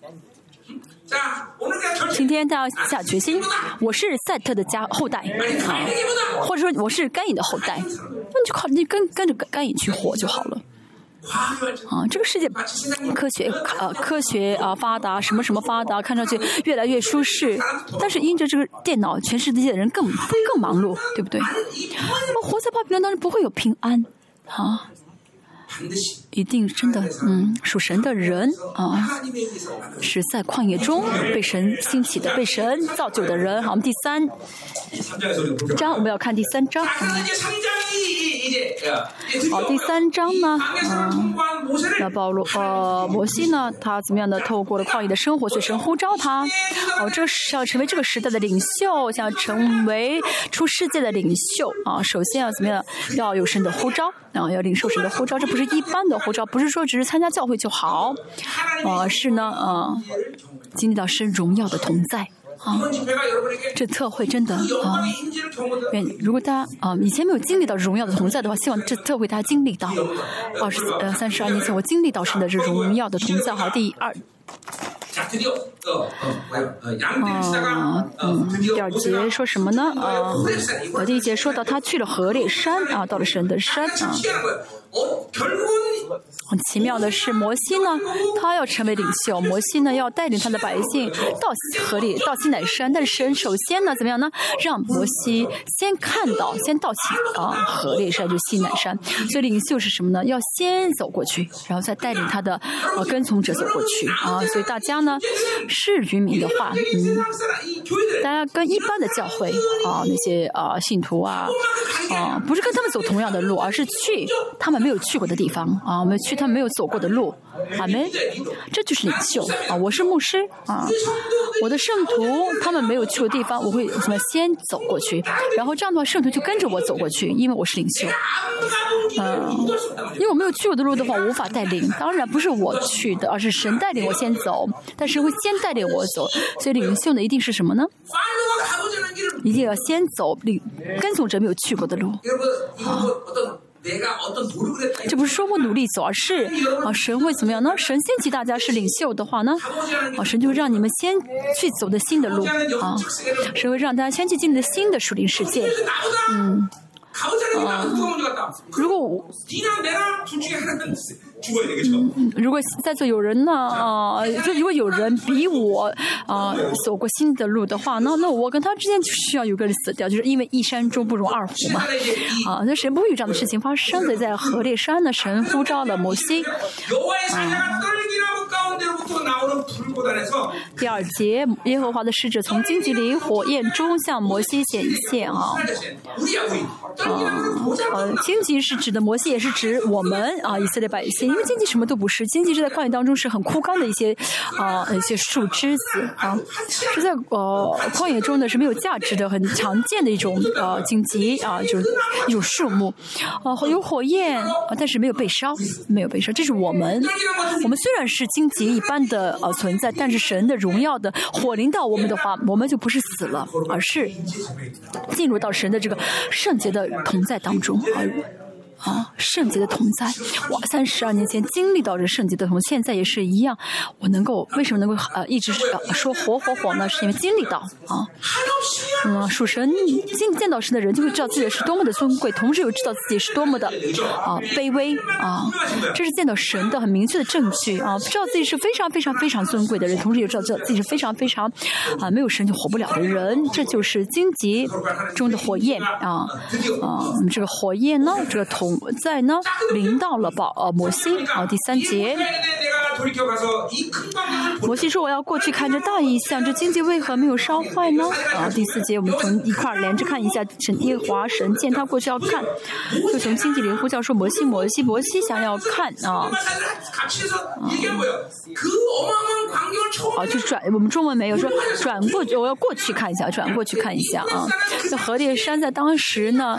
今天他要下决心，我是赛特的家后代啊，或者说我是甘影的后代。那你就靠你跟跟着甘影去活就好了啊。这个世界科学啊，科学啊，发达什么什么发达，看上去越来越舒适。但是因着这个电脑，全世界的人更更忙碌，对不对？那么活在八平万当中不会有平安啊。一定真的嗯属神的人啊是在旷野中被神兴起的被神造就的人。好我们第三章我们要看第三章。好第三章呢嗯那保罗呃摩西呢他怎么样的透过了旷野的生活去神呼召他。哦这是要成为这个时代的领袖想成为出世界的领袖。啊首先要怎么样要有神的呼召然后要领受神的呼召这不是一般的我只要不是说只是参加教会就好，而是呢，嗯，经历到神荣耀的同在啊。这特会真的啊，愿如果大家啊以前没有经历到荣耀的同在的话，希望这特会大家经历到。二十呃三十二年前我经历到神的这种荣耀的同在。好，第二。啊，第二节说什么呢？啊，第一节说到他去了河里山啊，到了神的山啊。很奇妙的是，摩西呢，他要成为领袖，摩西呢要带领他的百姓到河里，到西乃山。但是神首先呢，怎么样呢？让摩西先看到，先到西啊河里山，就西乃山。所以领袖是什么呢？要先走过去，然后再带领他的呃、啊、跟从者走过去啊。所以大家呢，是渔民的话，嗯，大家跟一般的教会啊那些啊信徒啊啊，不是跟他们走同样的路，而是去他们。没有去过的地方啊我们去他没有走过的路。阿门。这就是领袖。啊我是牧师啊我的圣徒他们没有去过地方我会什么先走过去。然后这样的话圣徒就跟着我走过去因为我是领袖。啊因为我没有去过的路的话无法带领当然不是我去的而是神带领我先走但是会先带领我走。所以领袖呢一定是什么呢？一定要先走领跟从者没有去过的路。啊。这不是说不努力走，而是啊神会怎么样呢？神仙级大家是领袖的话呢，啊神就让你们先去走的新的路啊，神会让大家先去进入新的属灵世界，嗯。가보지 않은 길을 나도 누가 먼저 갔다 如果我 니나 내나 둘 중에 하나는 죽어야 되겠죠 如果在座有人呢，啊、就如果有人比我啊、走过新的路的话，那那我跟他之间就需要有个人死掉，就是因为一山中不容二虎嘛。 하나 이제 이 啊，那神不会有这样的事情发生，所以在河烈山呢，神呼召了摩西。 여 第二节，耶和华的使者从荆棘里、火焰中向摩西显现啊。呃、啊，荆棘是指的摩西，也是指我们啊，以色列百姓。因为荆棘什么都不是，荆棘是在旷野当中是很枯干的一些啊一些树枝子啊，是在呃旷野中呢是没有价值的，很常见的一种呃荆棘啊，就是一种树木啊，有火焰啊，但是没有被烧，没有被烧，这是我们。我们虽然是荆棘一般的呃存在。但是神的荣耀的火临到我们的话，我们就不是死了，而是进入到神的这个圣洁的同在当中。啊，圣洁的同在，我三十二年前经历到这圣洁的同，现在也是一样，我能够为什么能够呃一直说火火火呢？是因为经历到啊，嗯，属神经见到神的人就会知道自己是多么的尊贵，同时又知道自己是多么的啊卑微啊，这是见到神的很明确的证据啊，知道自己是非常非常非常尊贵的人，同时也知道自己是非常非常啊没有神就活不了的人，这就是荆棘中的火焰啊啊，这个火焰呢，这个同。在呢，临到了宝，呃，摩西。好，第三节。摩西说我要过去看这大异象，这经济为何没有烧坏呢？啊第四节我们从一块连着看一下，神耶华神见他过去要看，就从经济里呼叫说摩西摩西摩西想要看。啊。啊，就转，我们中文没有说，转过去，我要过去看一下，转过去看一下啊。那何烈山在当时呢，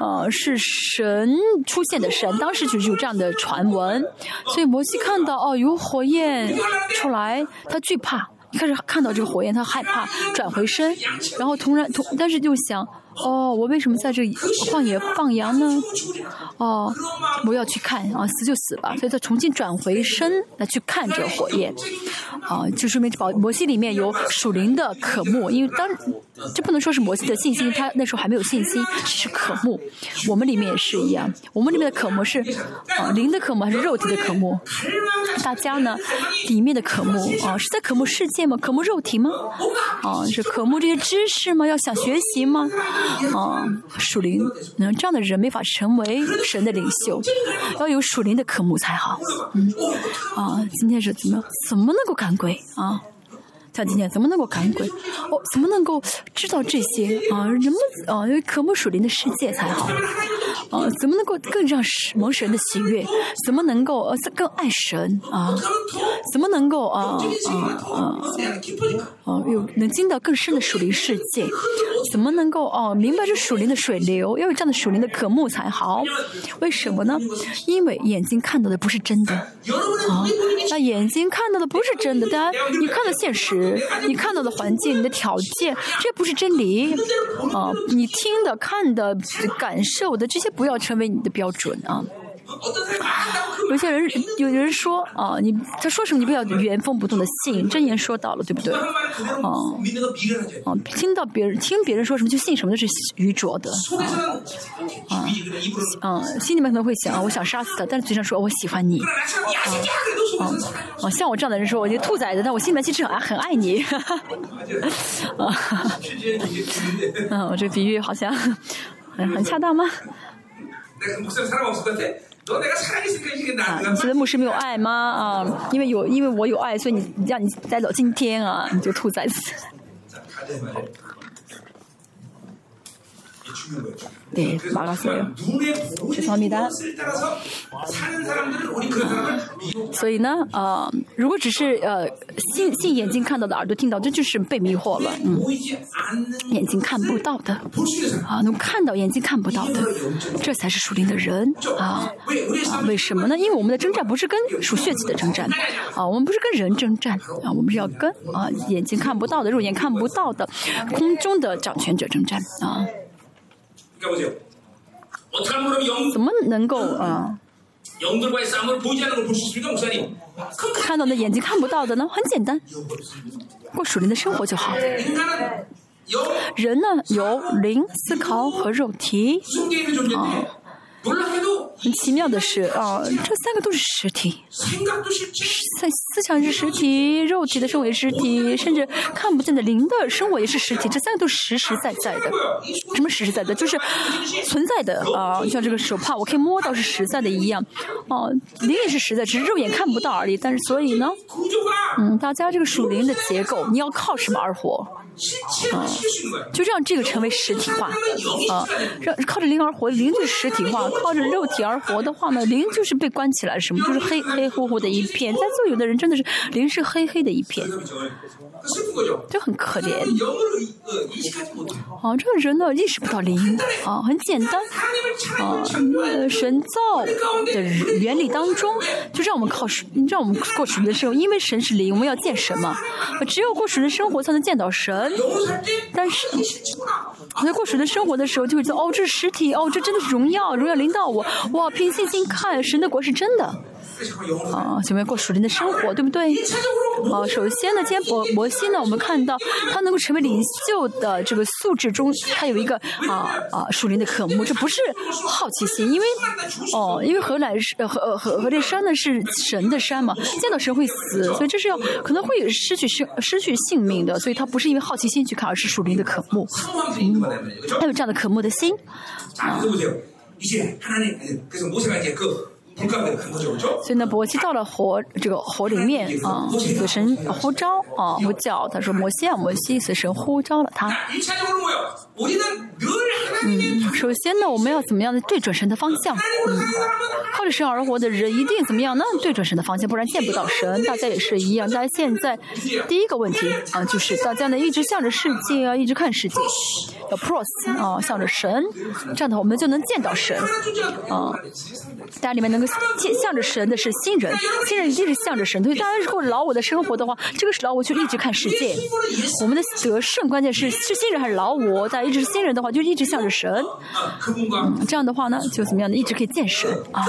呃，是神。出现的神，当时就是有这样的传闻，所以摩西看到哦有火焰出来，他惧怕。一开始看到这个火焰，他害怕，转回身，然后突然突，但是就想，哦，我为什么在这旷野放羊呢？哦，我要去看啊，死就死吧，所以他重新转回身来去看这火焰，啊，就说明保摩西里面有属灵的渴慕，因为当这不能说是摩西的信心，他那时候还没有信心，只是渴慕。我们里面也是一样，我们里面的渴慕是啊灵的渴慕还是肉体的渴慕？大家呢里面的渴慕啊是在渴慕世界吗？渴慕肉体吗？啊是渴慕这些知识吗？要想学习吗？啊属灵，嗯这样的人没法成为神的领袖，要有属灵的科目才好。嗯啊今天是怎么怎么能够赶鬼啊？像今天怎么能够赶鬼？哦，怎么能够知道这些啊？人们啊，因为渴慕属灵的世界才好。啊，怎么能够更让蒙神的喜悦？怎么能够呃更爱神啊？怎么能够啊啊啊啊，有能进到更深的属灵世界，怎么能够哦、啊、明白这属灵的水流？要有这样的属灵的渴慕才好。为什么呢？因为眼睛看到的不是真的啊，那眼睛看到的不是真的。当然，你看到现实，你看到的环境，你的条件，这不是真理啊。你听的、看的、感受的这些，不要成为你的标准啊。有些人有人说啊，你他说什么你不要原封不动的信，真言说到了，对不对？啊啊，听到别人听别人说什么就信什么，都是愚拙的。啊啊，心里面可能会想，我想杀死他，但是嘴上说我喜欢你。啊啊，像我这样的人说，我就兔崽子，但我心里面其实很很爱你。啊哈哈，嗯，我这比喻好像很恰当吗？啊！觉得牧师没有爱吗？啊，因为有，因为我有爱，所以你让你带到今天啊，你就兔崽子。자, 가자 말이야. 이게 중요한 거예요. 네, 그래서 막았어요. 눈에 보이는 죄송합니다. 것을 따라서 사는 사람들은 우리 그런 사람을 미혹 所以呢，呃，如果只是呃信信眼睛看到的，耳朵听到，这就是被迷惑了。嗯， 보이지 않는 眼睛看不到的 볼 수 있는 사람. 啊，能看到眼睛看不到的，这才是属灵的人啊。 왜 우리 啊， 삶은 为什么呢？因为我们的征战不是跟属血气的征战啊，我们不是跟人征战啊，我们是要跟啊眼睛看不到的、肉眼看不到的空中的掌权者征战啊。 怎么能够啊看到的眼睛看不到的呢？很简单。过属灵的生活就好。人呢有灵思考和肉体。很奇妙的是啊，这三个都是实体。在思想是实体，肉体的生为实体，甚至看不见的灵的生为也是实体。这三个都是实实在在的，什么实实在在？就是存在的啊！像这个手帕，我可以摸到是实在的一样。哦，灵也是实在，只是肉眼看不到而已。但是所以呢，嗯，大家这个属灵的结构，你要靠什么而活？啊体，就让这个成为实体化。啊，让靠着灵而活，灵就实体化；靠着肉体而活的话呢，灵就是被关起来，什么就是黑黑乎乎的一片。在座有的人真的是灵是黑黑的一片，就很可怜。啊，这个人呢意识不到灵。啊，很简单。啊，神造的原理当中，就让我们靠神，让我们过神的生活。因为神是灵，我们要见神嘛。只有过神的生活，才能见到神。嗯但是我在过谁的生活的时候就会觉得哦这是实体哦这真的是荣耀荣耀零到我。哇凭信心看神的国是真的。啊，前面过树林的生活，对不对？啊，首先呢，今天博博西呢，我们看到他能够成为领袖的这个素质中，他有一个啊啊树林的渴慕，这不是好奇心，因为哦，因为何来是何何何这山呢？是神的山嘛，见到神会死，所以这是要可能会失去生失去性命的，所以他不是因为好奇心去看，而是树林的渴慕。嗯，他有这样的渴慕的心。所以呢，摩西到了火这个火里面啊，死神呼召啊，呼叫，他说摩西啊，摩西，死神呼召了他。嗯，首先呢，我们要怎么样的对准神的方向？靠着神而活的人一定怎么样？呢对准神的方向，不然见不到神。大家也是一样。大家现在第一个问题啊，就是大家呢一直向着世界啊，一直看世界。要 pros 啊，向着神，这样的话我们就能见到神啊。大家里面能够见向着神的是新人，新人一定是向着神。所以大家如果老我的生活的话，这个是老我，就一直看世界。我们的得胜关键是是新人还是老我？在一直是新人的话就一直向着神。这样的话呢就怎么样呢？一直可以见神啊。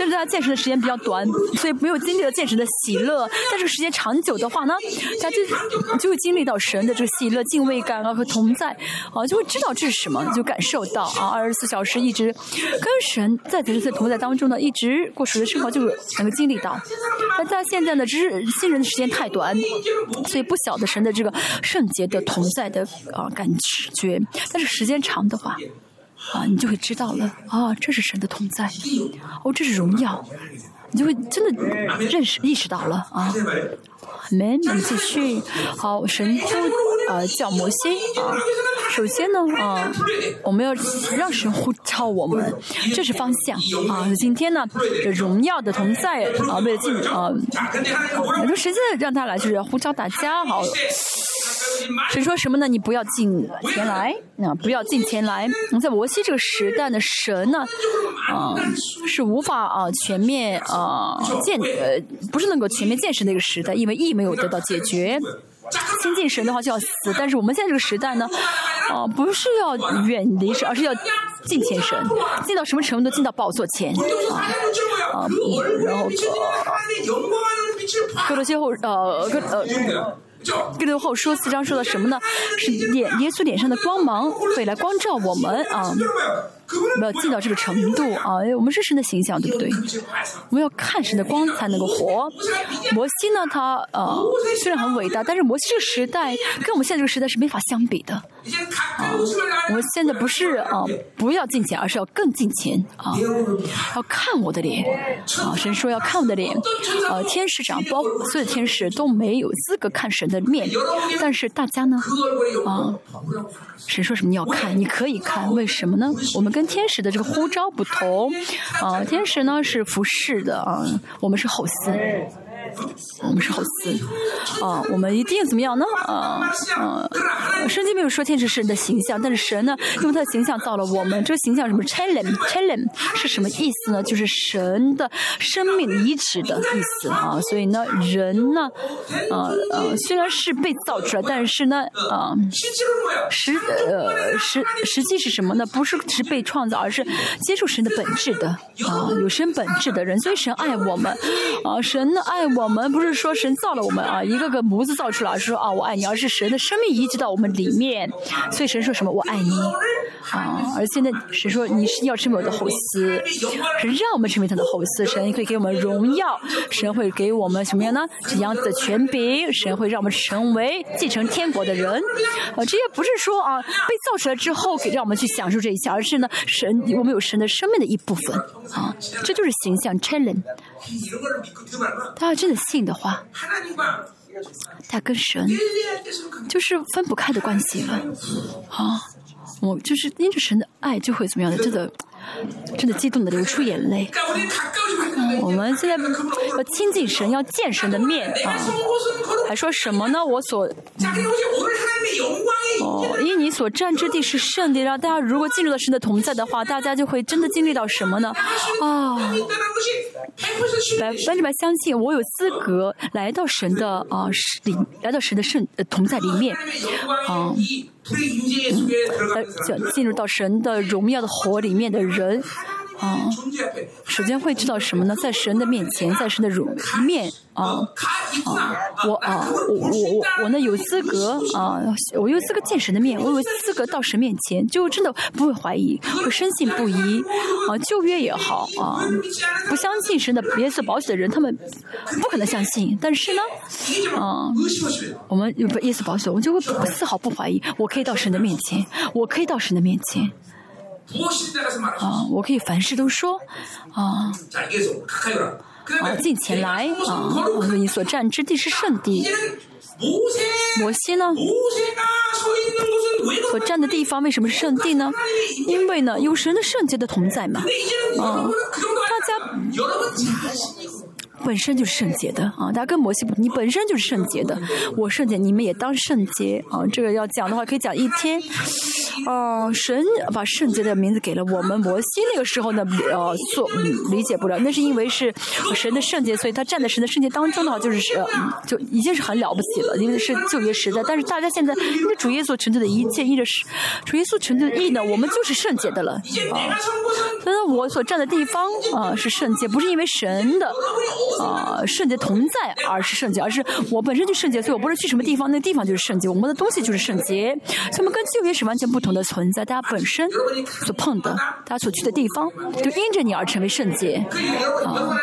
但是他健身的时间比较短，所以没有经历了健身的喜乐。但是时间长久的话呢，他就就会经历到神的这个喜乐、敬畏感啊和同在，啊就会知道这是什么，就感受到啊二十四小时一直跟神在，就在同在当中呢，一直过属于的生活，就能够经历到。那他现在呢，只是新人的时间太短，所以不晓得神的这个圣洁的同在的啊感觉。但是时间长的话。啊，你就会知道了啊，这是神的同在，哦，这是荣耀，你就会真的认识意识到了啊。们继续。好，神就啊叫摩西啊。首先呢，啊，我们要让神呼召我们，这是方向啊。今天呢，这荣耀的同在啊，为了进啊，我说神现让他来，就是要呼召大家好。谁说什么呢？你不要进前来，啊，不要进前来。在摩西这个时代的神呢，啊，是无法啊全面啊见呃，不是能够全面见识那个时代，因为。为义没有得到解决。亲近神的话就要死，但是我们现在这个时代呢，啊、不是要远离神，而是要近前神，近到什么程度？近到宝座前啊！然后呃，哥罗西后呃哥呃哥罗后说四章说的什么呢？是脸耶稣脸上的光芒会来光照我们啊。没有近到这个程度啊！哎，我们是神的形象，对不对？我们要看神的光才能够活。摩西呢，他呃虽然很伟大，但是摩西这个时代跟我们现在这个时代是没法相比的。啊，我们现在不是啊，不要近前，而是要更近前啊，要看我的脸啊。神说要看我的脸，呃、啊，天使长包括所有的天使都没有资格看神的面，但是大家呢啊，神说什么你要看，你可以看，为什么呢？我们跟天使的这个呼召不同啊，天使呢是服侍的啊，我们是后司。我们是好词啊！我们一定怎么样呢？啊啊！圣经没有说天使是人的形象，但是神呢，用他的形象造了我们。这个形象什么？Challen，Challen 是什么意思呢？就是神的生命遗植的意思啊！所以呢，人呢，啊啊，虽然是被造出来，但是呢，啊，实呃实实际是什么呢？不是只被创造，而是接受神的本质的啊，有神本质的人。所以神爱我们啊，神呢爱我。我们，不是说神造了我们啊，一个个模子造出来，说啊我爱你，而是神的生命移植到我们里面。所以神说什么我爱你啊，而现在神说你是要成为我的后嗣，神让我们成为他的后嗣，神会给我们荣耀，神会给我们什么样呢？这样子的权柄，神会让我们成为继承天国的人。呃，这也不是说啊被造出来之后给让我们去享受这一切，而是呢神我们有神的生命的一部分啊，这就是形象 challenge。他要真的信的话他跟神就是分不开的关系了。啊我就是因着神的爱就会怎么样的真的真的激动的流出眼泪。我们现在要亲近神要见神的面啊。还说什么呢？我所哦因你所站之地是圣地让大家如果进入到神的同在的话大家就会真的经历到什么呢？啊。百分之百相信我有资格来到神的啊里来到神的圣同在里面。啊。进入到神的荣耀的火里面的人。啊，首先会知道什么呢？在神的面前，在神的容面。啊，我啊，我我我我呢，有资格啊，我有资格见神的面，我有资格到神面前，就真的不会怀疑，会深信不疑。啊，旧约也好，啊，不相信神的耶稣保守的人，他们不可能相信。但是呢，啊，我们有，耶稣保守，我就会丝毫不怀疑，我可以到神的面前，我可以到神的面前。啊，我可以凡事都说啊，啊，进前来啊，因为你所站之地是圣地。摩西呢？所站的地方为什么是圣地呢？因为呢，有神的圣洁的同在嘛。啊，大家本身就是圣洁的啊，大家跟摩西不同，你本身就是圣洁的。我圣洁，你们也当圣洁啊。这个要讲的话，可以讲一天。哦，神把圣洁的名字给了我们。摩西那个时候呢，呃，所理解不了，那是因为是神的圣洁，所以他站在神的圣洁当中的话，就是就已经是很了不起了，因为是旧约时代。但是大家现在，因为主耶稣成就的一切，因为是主耶稣成就的义呢，我们就是圣洁的了。啊，所以我所站的地方啊，是圣洁，不是因为神的啊圣洁同在而是圣洁，而是我本身就圣洁，所以我不是去什么地方，那地方就是圣洁，我们的东西就是圣洁，所以，我们跟旧约是完全不。不同的存在，大家本身所碰的，大家所去的地方，就因着你而成为圣洁。啊，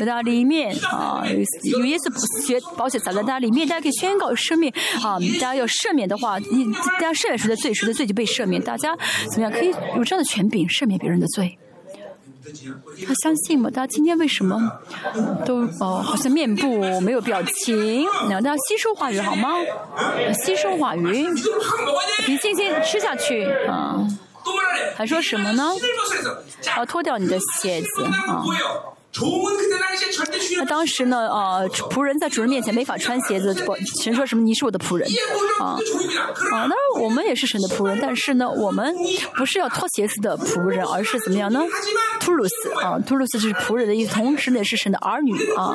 在到里面啊，有一次血、保险洒在大家里面，大家可以宣告生命啊。大家要赦免的话，你大家赦免谁的罪？谁的罪就被赦免？大家怎么样？可以有这样的权柄赦免别人的罪？他相信吗？他今天为什么都哦好像面部没有表情让他吸收化语好吗？吸收化语你信心吃下去啊。还说什么呢？啊脱掉你的鞋子啊。当时呢仆人在主人面前没法穿鞋子神说什么你是我的仆人啊当然我们也是神的仆人但是呢我们不是要脱鞋子的仆人而是怎么样呢？托鲁斯啊突鲁斯就是仆人的意思同时呢也是神的儿女啊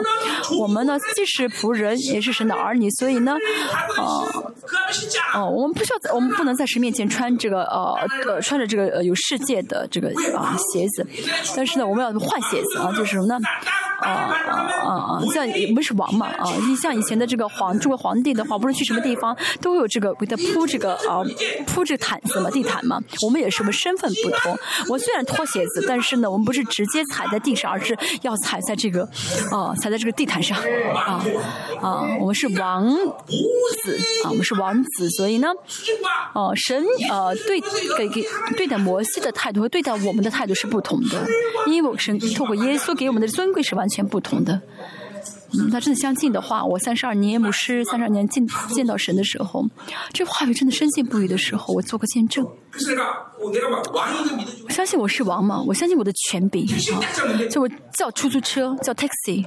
我们呢既是仆人也是神的儿女所以呢啊哦我们不需要在我们不能在神面前穿这个呃穿着这个呃有世界的这个啊鞋子。但是呢我们要换鞋子啊就是呢？啊啊啊啊像我们是王嘛啊你像以前的这个皇这个皇帝的话不论去什么地方都有这个给他铺这个啊铺这毯子嘛地毯嘛我们也是我们身份不同。我虽然脱鞋子但是呢我们不是直接踩在地上而是要踩在这个啊踩在这个地毯上啊啊我们是王子啊我们是王子所以呢哦神呃对给给对待摩西的态度和对待我们的态度是不同的。因为神透过耶稣给我们的尊贵是吧全不同的。嗯他真的相信的话我三十二年牧师三十二年见见到神的时候这话语真的深信不疑的时候我做过见证。相信我是王嘛我相信我的权柄。就我叫出租车叫 taxi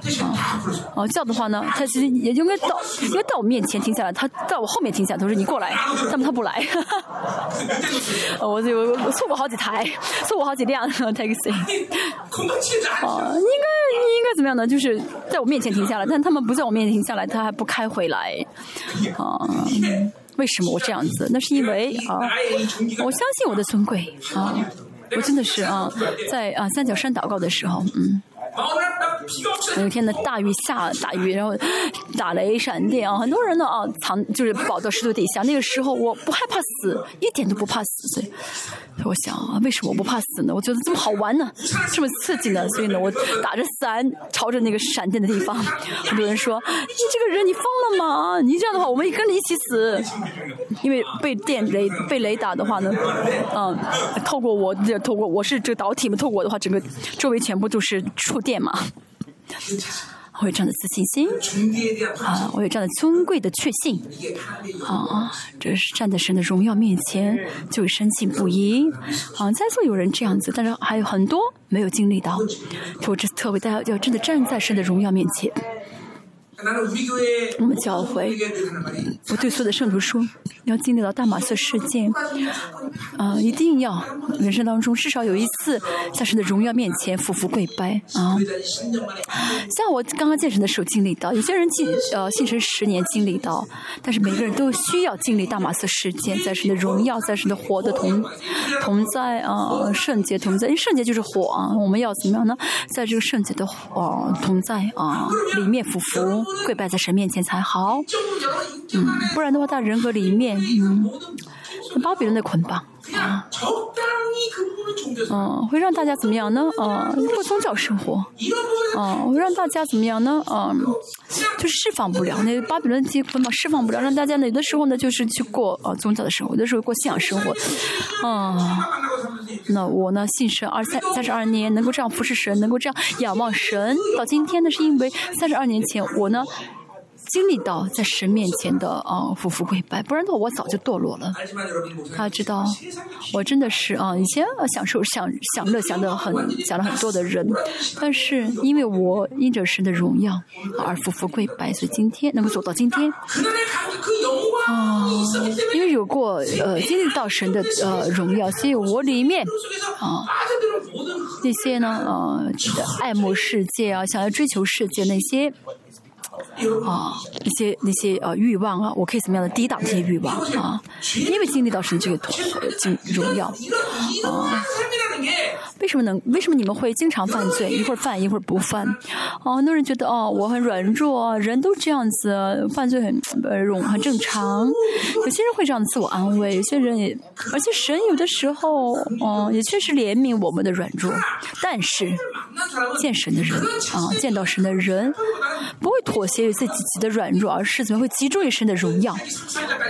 叫的话呢他其实也就应该到应该到我面前停下来他在我后面停下他说你过来但他不来。我我我错过好几台错过好几辆 taxi 啊应该你应该怎么样呢？就是在我面前停下但他们不在我面前停下来他还不开回来。啊为什么我这样子？那是因为啊我相信我的尊贵。啊我真的是啊在啊三角山祷告的时候嗯。有一天呢，大雨下大雨，然后打雷闪电啊，很多人呢啊藏就是跑到石头底下。那个时候我不害怕死，一点都不怕死。所以我想啊，为什么我不怕死呢？我觉得这么好玩呢，这么刺激呢。所以呢，我打着伞朝着那个闪电的地方。很多人说：“你这个人，你疯了吗？你这样的话，我们也跟着一起死。” 因为被电雷被雷打的话呢，嗯，透过我，透过我是这个导体嘛，透过我的话，整个周围全部都是触殿嘛？我有这样的自信心啊，我有这样的尊贵的确信啊，这是站在神的荣耀面前就会深信不疑啊。在座有人这样子，但是还有很多没有经历到，我这特别大家要真的站在神的荣耀面前。我们教会我对所有的圣徒说要经历到大马色事件啊一定要人生当中至少有一次在神的荣耀面前福福跪拜啊。像我刚刚健身的时候经历到有些人进呃信神十年经历到但是每个人都需要经历大马色事件在神的荣耀在神的火的同同在啊圣洁同在因为圣洁就是火我们要怎么样呢？在这个圣洁的同在啊里面福福跪拜在神面前才好，嗯，不然的话，在人格里面，嗯。巴比伦的捆绑啊，嗯，会让大家怎么样呢？啊，过宗教生活，啊，让大家怎么样呢？啊，就释放不了那巴比伦的捆绑，释放不了，让大家有的时候呢，就是去过啊宗教的生活，有的时候过信仰生活，啊，那我呢，信神二三三十二年，能够这样服侍神，能够这样仰望神，到今天呢，是因为三十二年前我呢。经历到在神面前的啊夫妇跪拜，不然的话我早就堕落了。他知道我真的是啊，以前享受享享乐享的很享了很多的人，但是因为我因着神的荣耀而夫妇跪拜，所以今天能够走到今天。啊，因为有过呃经历到神的呃荣耀，所以我里面啊那些呢呃爱慕世界啊，想要追求世界那些。啊，一些那些呃欲望啊，我可以怎么样的抵挡这些欲望啊？因为经历到神这个荣耀啊。为什么能？为什么你们会经常犯罪？一会儿犯，一会儿不犯？哦，很多人觉得哦，我很软弱，人都这样子，犯罪很呃容很正常。有些人会这样自我安慰，有些人也，而且神有的时候，哦，也确实怜悯我们的软弱。但是，见神的人啊，见到神的人，不会妥协于自己己的软弱，而是怎么会集中于神的荣耀？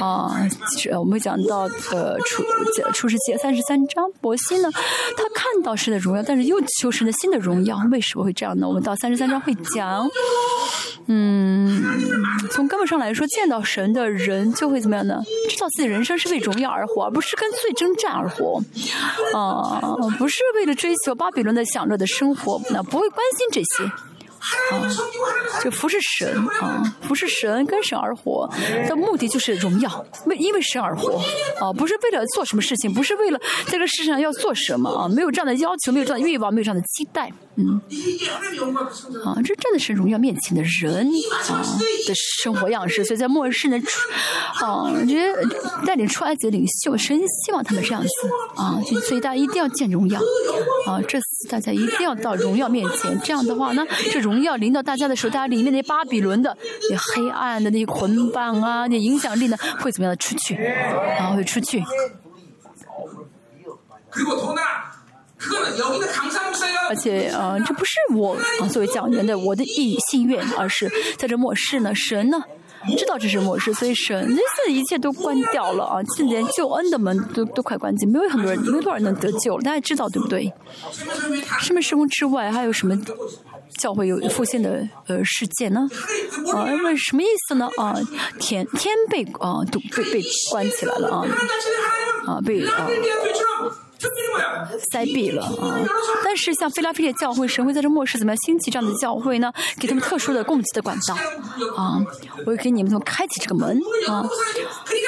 啊，其实我们会讲到呃出出世记三十三章，摩西呢，他看到。是的荣耀，但是又求神的新的荣耀，为什么会这样呢？我们到三十三章会讲，嗯，从根本上来说，见到神的人就会怎么样呢？知道自己人生是为荣耀而活，而不是跟罪征战而活，啊，不是为了追求巴比伦的享乐的生活，那不会关心这些。啊，就服侍神啊，服侍神跟神而活，的目的就是荣耀，为因为神而活啊，不是为了做什么事情，不是为了在这个世上要做什么啊，没有这样的要求，没有这样的欲望，没有这样的期待，嗯，啊，这真的是荣耀面前的人啊的生活样式，所以在末世呢，啊，这些带领出埃及领袖，神希望他们这样子啊，所以大家一定要见荣耀啊，这大家一定要到荣耀面前。这样的话呢，这荣耀临到大家的时候，大家里面那巴比伦的、那黑暗的那些捆绑啊，那影响力呢，会怎么样的出去？然后会出去。而且，呃，这不是我、啊、作为讲员的我的意心愿，而是在这末世呢，神呢。知道这是末世，所以神类似一切都关掉了啊，现在连救恩的门都都快关紧，没有很多人，没有多少人能得救了，大家知道对不对？什么时空之外还有什么？教会有复兴的呃事件呢，啊，那么什么意思呢？啊，天天被啊都被被关起来了啊，啊被啊塞闭了啊。但是像菲拉菲的教会，神会在这末世怎么样兴起这样的教会呢？给他们特殊的供给的管道啊，我会给你们怎么开启这个门啊？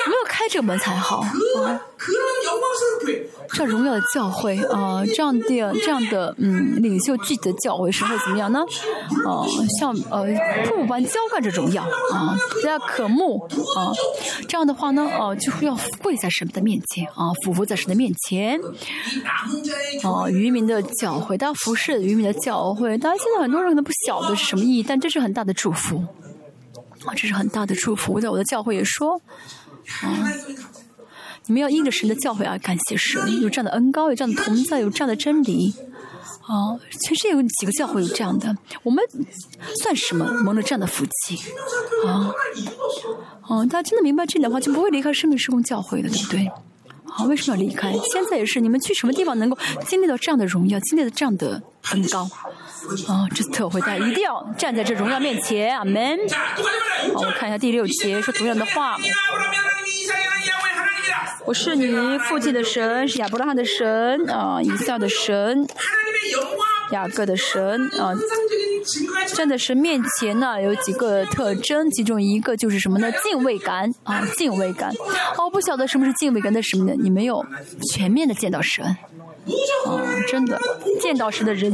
没有开这个门才好。啊这荣耀的教会啊，这样的这样的嗯领袖具体的教会是会怎么样呢？啊，像呃瀑布般浇灌着荣耀啊，大家渴慕啊，这样的话呢啊，就是要跪在神的面前啊，俯伏在神的面前啊，渔民的教会，大家服侍渔民的教会，大家现在很多人可能不晓得是什么意义，但这是很大的祝福啊，这是很大的祝福，在我的教会也说啊。你们要因着神的教诲而感谢神，有这样的恩高，有这样的同在，有这样的真理。啊，全世界有几个教会有这样的？我们算什么？蒙了这样的福气？啊，哦、啊，大家真的明白这点的话，就不会离开生命施工教会了，对不对？啊，为什么要离开？现在也是，你们去什么地方能够经历到这样的荣耀，经历到这样的恩高？啊，这次特会带，一定要站在这荣耀面前，阿门。好，我看一下第六节说同样的话。我是你父亲的神，是亚伯拉罕的神啊，以撒的神，雅各的神啊。站在神面前呢，有几个特征，其中一个就是什么呢？敬畏感啊，敬畏感。哦，不晓得什么是敬畏感，那什么呢？你没有全面的见到神啊，真的，见到神的人，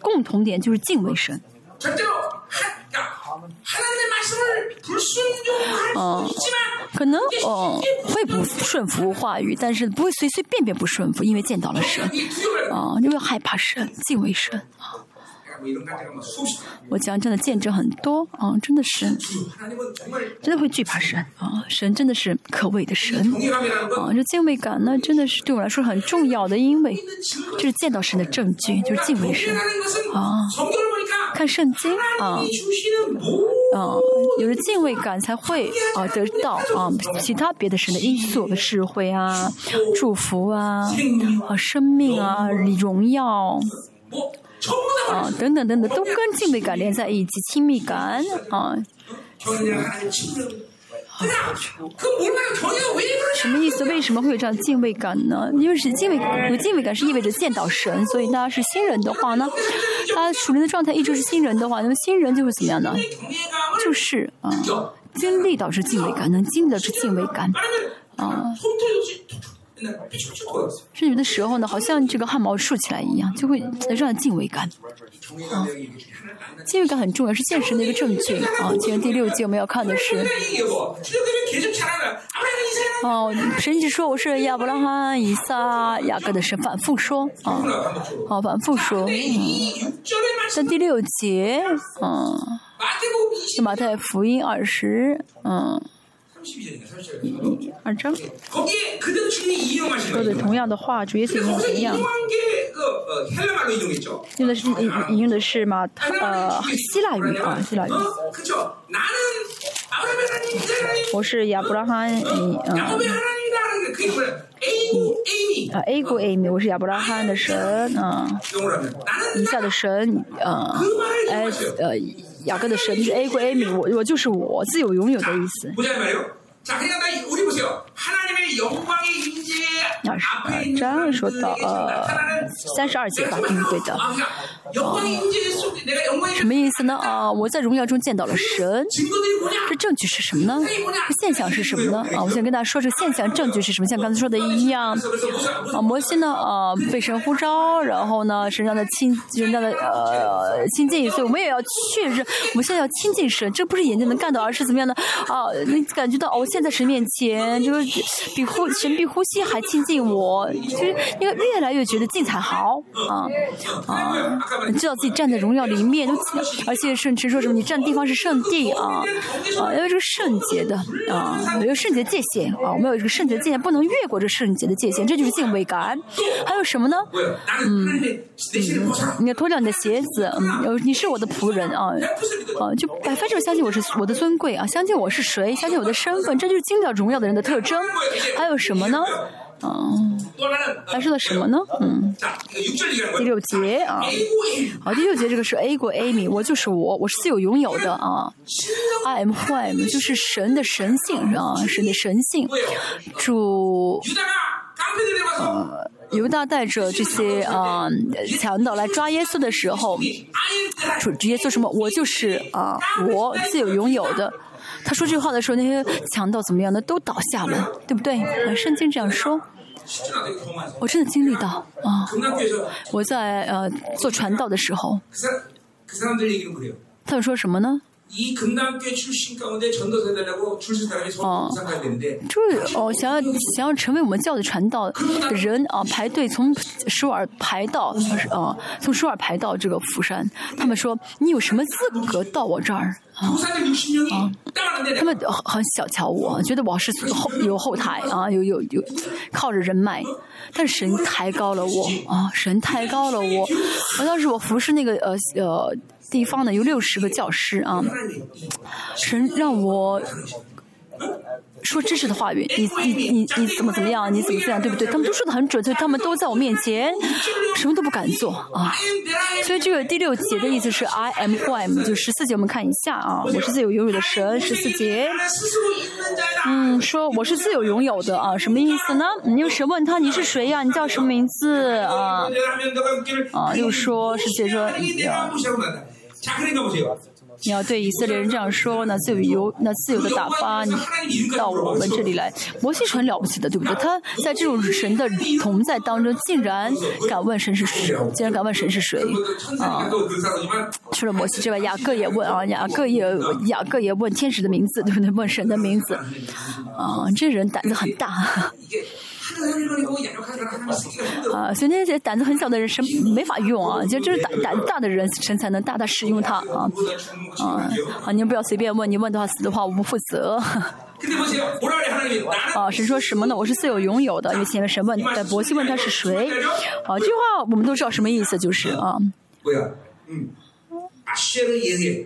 共同点就是敬畏神。啊。可能哦会不顺服话语但是不会随随便便不顺服因为见到了神啊因为害怕神敬畏神啊。我讲真的见证很多啊真的是真的会惧怕神啊神真的是可畏的神啊这敬畏感呢真的是对我来说很重要的因为就是见到神的证据就是敬畏神啊。看圣经啊。嗯，有了敬畏感，才会啊得到啊其他别的神的因素的智慧啊、祝福啊、啊生命啊、荣耀啊等等等等，都跟敬畏感连在一起，亲密感啊。什么意思？为什么会有这样敬畏感呢？因为是敬畏，有敬畏感是意味着见到神。所以大家是新人的话呢，他处人的状态一直是新人的话，那么新人就是怎么样呢？就是啊，经历导致敬畏感，能经得住敬畏感啊。是有的时候呢，好像这个汗毛竖起来一样，就会让人敬畏感。啊，敬畏感很重要，是现实的一个证据啊。今天第六节我们要看的是，哦，神就说我是亚伯拉罕、以撒、雅各的神，反复说啊，好，反复说。嗯，在第六节，嗯，马太福音二十，嗯。二章。说的同样的话，主耶稣用一样。用的是引引用的是吗？呃，希腊语啊，希腊语。我是亚伯拉罕，嗯。啊，A 国 Amy，我是亚伯拉罕的神，啊，以下的神，啊，哎，呃，雅各的神，就是 A 国 Amy，我我就是我，自有拥有的意思。 보자 이 말이에요 자 그러니까 나 우리 보세요 那是这样说的，呃，三十二节吧，嗯，对的。什么意思呢？啊，我在荣耀中见到了神，这证据是什么呢？现象是什么呢？啊，我想跟大家说，这现象证据是什么？像刚才说的一样，啊，摩西呢，啊，被神呼召，然后呢，神让他亲，神让的呃亲近，所以我们也要确认，我们现在要亲近神，这不是眼睛能干到，而是怎么样呢？啊，你感觉到哦，现在神面前，就是比呼神比呼吸还亲近我，就是那个越来越觉得自才好啊啊，知道自己站在荣耀里面，都而且甚至说什么你站的地方是圣地啊啊，因为这个圣洁的啊，没有圣洁界限啊，我们有这个圣洁界限，不能越过这圣洁的界限，这就是敬畏感。还有什么呢？嗯，嗯你要脱掉你的鞋子，嗯，你是我的仆人啊啊，就百分之相信我是我的尊贵啊，相信我是谁，相信我的身份，这就是敬掉荣耀的人的特征。还有什么呢？嗯，还说了什么呢？嗯，第六节啊，好，第六节这个是 A 国 Amy，我就是我，我是自由拥有的啊，I am who I am，就是神的神性啊，神的神性，主，呃，犹大带着这些啊强盗来抓耶稣的时候，主，耶稣什么？我就是啊，我自由拥有的。他说这话的时候，那些强盗怎么样的都倒下了，对不对？圣经这样说。我真的经历到，啊，我在呃做传道的时候，他说什么呢？ 이가운데전도되려고출신사람이선야되는데就是哦想要想要成为我们教的传道人啊排队从首尔排到啊从首尔排到这个釜山。他们说你有什么资格到我这儿？啊,他们很小瞧我，觉得我是后有后台啊，有有有靠着人脉，但神抬高了我啊，神抬高了我。我当时我服侍那个呃呃地方呢有六十个教师啊，神让我。说知识的话语，你你你你怎么怎么样？你怎么这样？对不对？他们都说的很准确，他们都在我面前，什么都不敢做啊。所以这个第六节的意思是 I am who I am，就十四节我们看一下啊，我是自由拥有的神，十四节。嗯，说我是自由拥有的啊，什么意思呢？你又神问他你是谁呀、你叫什么名字啊？啊，又说是接说。你要对以色列人这样说，那自由那自由的打发你到我们这里来。摩西很了不起的，对不对？他在这种神的同在当中，竟然敢问神是谁，竟然敢问神是谁啊！除了摩西之外，雅各也问啊，雅各也雅各也问天使的名字，对不对？问神的名字啊！这人胆子很大。啊，所以那些胆子很小的人神没法用啊，就就是胆胆大的人神才能大大使用它啊啊啊！你们不要随便问，你问的话死的话我不负责。啊，神说什么呢？我是自由拥有的。因为前面神问的，佛去问他是谁？啊，这句话我们都知道什么意思，就是啊。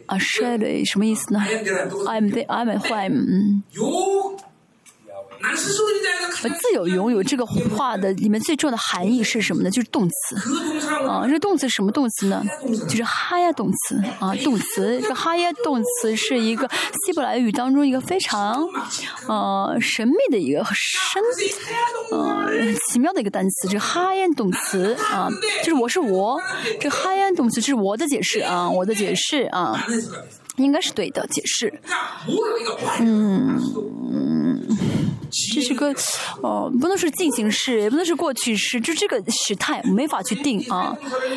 啊，谁的？什么意思呢？I'm the I'm the I'm。我自由拥有这个话的里面最重要的含义是什么呢？就是动词。啊，这个动词什么动词呢？就是哈呀动词啊，动词。这哈呀动词是一个希伯来语当中一个非常，呃，神秘的一个深，呃，奇妙的一个单词。这个哈呀动词啊，就是我是我。这哈呀动词，这是我的解释啊，我的解释啊。应该是对的解释，嗯。这是个，呃，不能是进行式，也不能是过去式，就这个时态没法去定啊。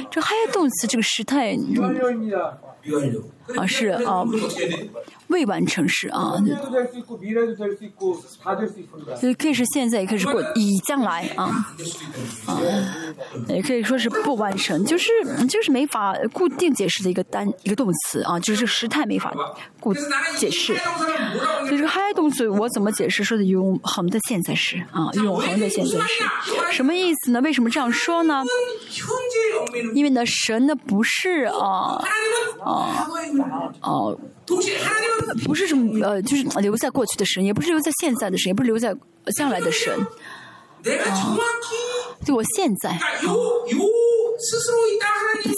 这还有动词这个时态嗯啊是啊，未完成式啊，所以可以是现在，也可以是过以将来啊，啊，也可以说是不完成，就是就是没法固定解释的一个单一个动词啊，就是时态没法固解释。所以这个嗨动词我怎么解释？说的永恒的现在时啊，永恒的现在时，什么意思呢？为什么这样说呢？因为呢，神呢不是啊啊啊，不是什么呃，就是留在过去的神，也不是留在现在的神，也不是留在将来的神。啊，就我现在，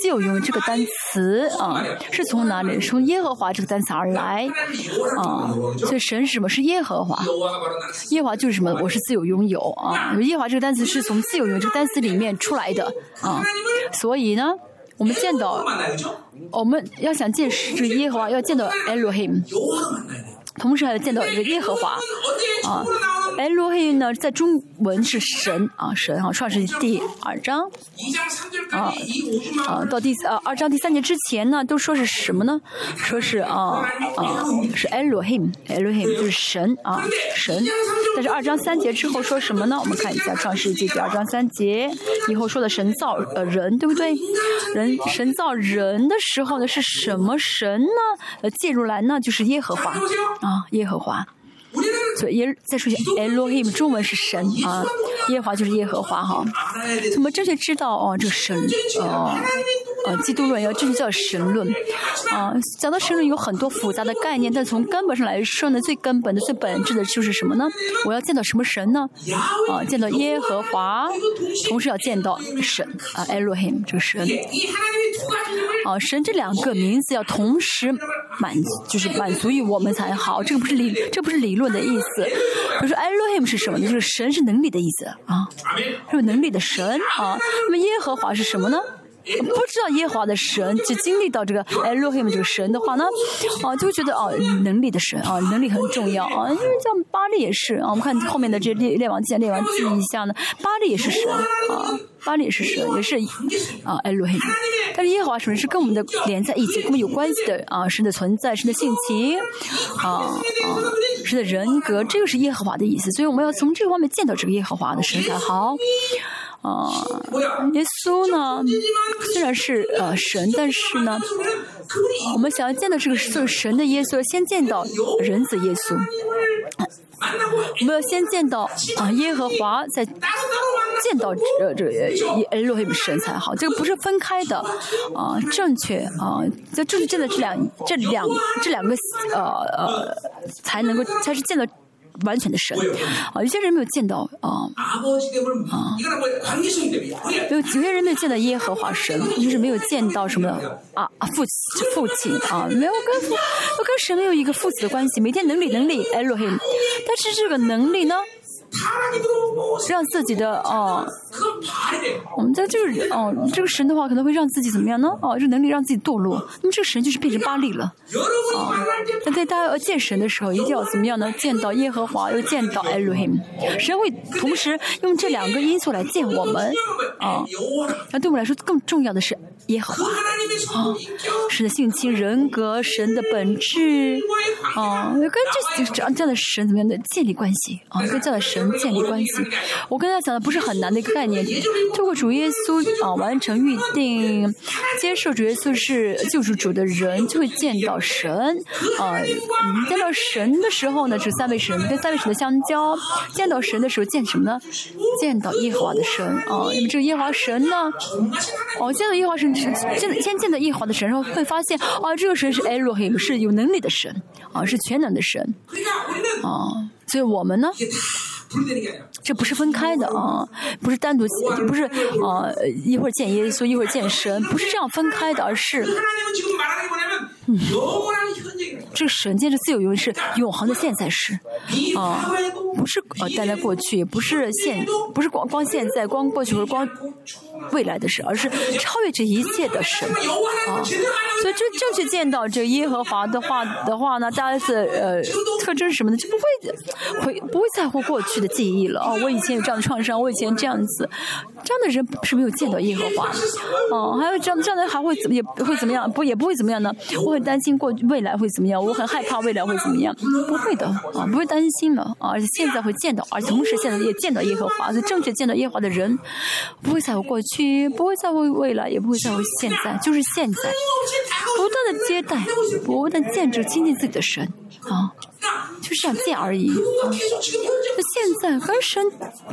自由拥有这个单词啊，是从哪里？从耶和华这个单词而来？啊，所以神是什么？是耶和华，耶和华就是什么？我是自由拥有啊，耶和华这个单词是从自由拥有这个单词里面出来的啊，所以呢，我们见到我们要想见是耶和华，要见到 Elohim。同时还要见到耶和华啊，哎，罗 him 呢，在中文是神啊，神啊，《创世纪》第二章啊啊，到第啊二章第三节之前呢，都说是什么呢？说是啊啊，是哎罗 him，哎罗 him 就是神啊，神。但是二章三节之后说什么呢？我们看一下《创世纪》第二章三节以后说的神造呃人，对不对？人神造人的时候呢，是什么神呢？呃，介入来呢就是耶和华。啊，耶和华。所以耶，再说一下，哎，罗黑，你们中文是神啊，耶和华就是耶和华。哈，怎么这就知道哦？这神哦。啊，基督论要这就叫神论，啊，讲到神论有很多复杂的概念，但从根本上来说呢，最根本的、最本质的就是什么呢？我要见到什么神呢？啊，见到耶和华，同时要见到神啊，Elohim，这个神，啊，神这两个名字要同时满，就是满足于我们才好。这个不是理，这不是理论的意思。我说 Elohim 是什么呢？就是神是能力的意思啊，是能力的神啊。那么耶和华是什么呢？不知道耶和华的神，就经历到这个 Elohim 这个神的话呢，啊，就觉得哦，能力的神啊，能力很重要啊。因为像巴利也是啊，我们看后面的这列列王记、列王记一下呢，巴利也是神啊，巴利也是神，也是啊 Elohim。但是耶和华神是跟我们的连在一起，跟我们有关系的啊，神的存在，神的性情啊啊，神的人格，这个是耶和华的意思。所以我们要从这个方面见到这个耶和华的神才好。啊，耶稣呢，虽然是呃神，但是呢，我们想要见到这个是神的耶稣，先见到人子耶稣。我们要先见到啊耶和华，再见到这这耶路黑神才好。这个不是分开的啊，正确啊，这正确见的这两这两这两个呃呃才能够才是见到。完全的神。啊有些人没有见到啊啊。有有些人没有见到耶和华神就是没有见到什么啊父亲父亲啊没有跟父我跟神没有一个父子的关系每天能力能力哎罗黑但是这个能力呢让自己的哦。我们在这个哦，这个神的话可能会让自己怎么样呢？哦，这能力让自己堕落。那么这个神就是变成巴力了。啊，那在大家要见神的时候，一定要怎么样呢？见到耶和华，又见到 Elohim。神会同时用这两个因素来见我们。啊，那对我们来说更重要的是。耶和华。啊，神的性情、人格、神的本质，啊，跟这这样这样的神怎么样的建立关系？啊，跟这样的神建立关系。我跟他讲的不是很难的一个概念，通过主耶稣啊完成预定，接受主耶稣是救赎主的人，就会见到神。啊，见到神的时候呢，是三位神跟三位神的相交。见到神的时候见什么呢？见到耶和华的神啊，那么这耶和华神呢？哦，见到耶和华神。是先见到耶和华的神，然后会发现啊，这个神是 Elohim，是有能力的神，啊，是全能的神，啊，所以我们呢，这不是分开的啊，不是单独，不是啊，一会儿见耶稣，一会儿见神，不是这样分开的，而是。这个神界是自由因为是永恒的现在是啊不是呃大家过去也不是现不是光光现在光过去或者光未来的事而是超越这一切的神。啊所以就正确见到这耶和华的话的话呢大家是呃特征是什么呢？就不会会不会在乎过去的记忆了。哦我以前有这样的创伤我以前这样子。这样的人是没有见到耶和华。哦还有这样这样的还会怎么也会怎么样？不也不会怎么样呢？我很担心过未来会怎么样？我很害怕未来会怎么样，不会的啊，不会担心了啊。而且现在会见到，而且同时现在也见到耶和华。所以正确见到耶和华的人，不会在乎过去，不会在乎未来，也不会在乎现在。就是现在不断的接待，不断的见证，亲近自己的神啊。就是想见而已。那、现在跟神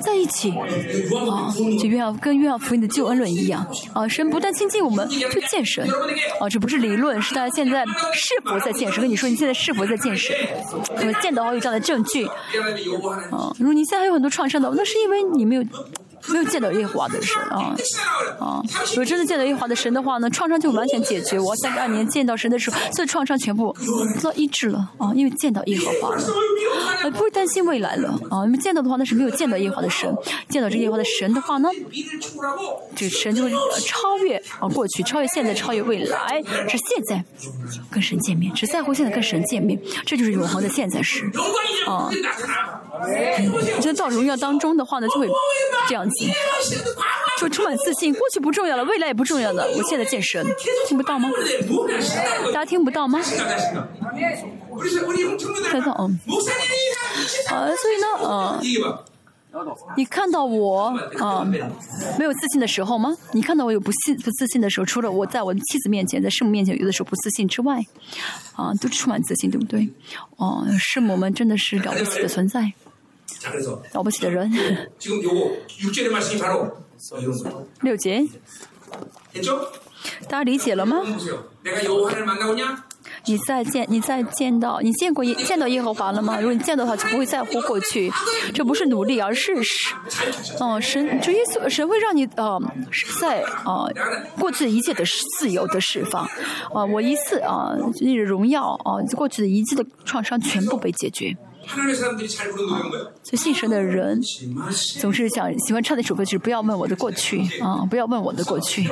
在一起，啊，就约翰跟约翰福音的救恩论一样，啊，神不但亲近我们，就见神，啊，这不是理论，是他现在是否在见神？跟你说，你现在是否在见神？我、啊、见到好有这样的证据，啊，如果你现在还有很多创伤的，那是因为你没有没有见到耶和华的神啊啊！如果真的见到耶和华的神的话呢，创伤就完全解决。我三十二年见到神的时候，这创伤全部都医治了啊，因为见到耶和华了，啊，不会担心未来了啊。因为见到的话，那是没有见到耶和华的神。见到这耶和华的神的话呢，这神就会超越啊过去，超越现在，超越未来，是现在跟神见面，只在乎现在跟神见面，这就是永恒的现在时啊。我觉得到荣耀当中的话呢，就会这样。就充满自信过去不重要了未来也不重要了。我现在健身听不到吗？大家听不到吗？啊所以呢啊你看到我啊没有自信的时候吗？你看到我有不信不自信的时候除了我在我的妻子面前在师母面前有的时候不自信之外啊都充满自信对不对？哦师母们真的是了不起的存在。了不起的人，六姐，大家理解了吗？你再见你再见到你见过耶见到耶和华了吗？如果你见到的话，就不会在乎过去。这不是努力，而是神，就耶稣，神会让你呃，在呃过去一切的自由的释放。呃，我一次啊，那个荣耀啊，过去的遗迹的创伤全部被解决。所以信神的人总是想喜欢唱的首歌就是不要问我的过去啊，不要问我的过去。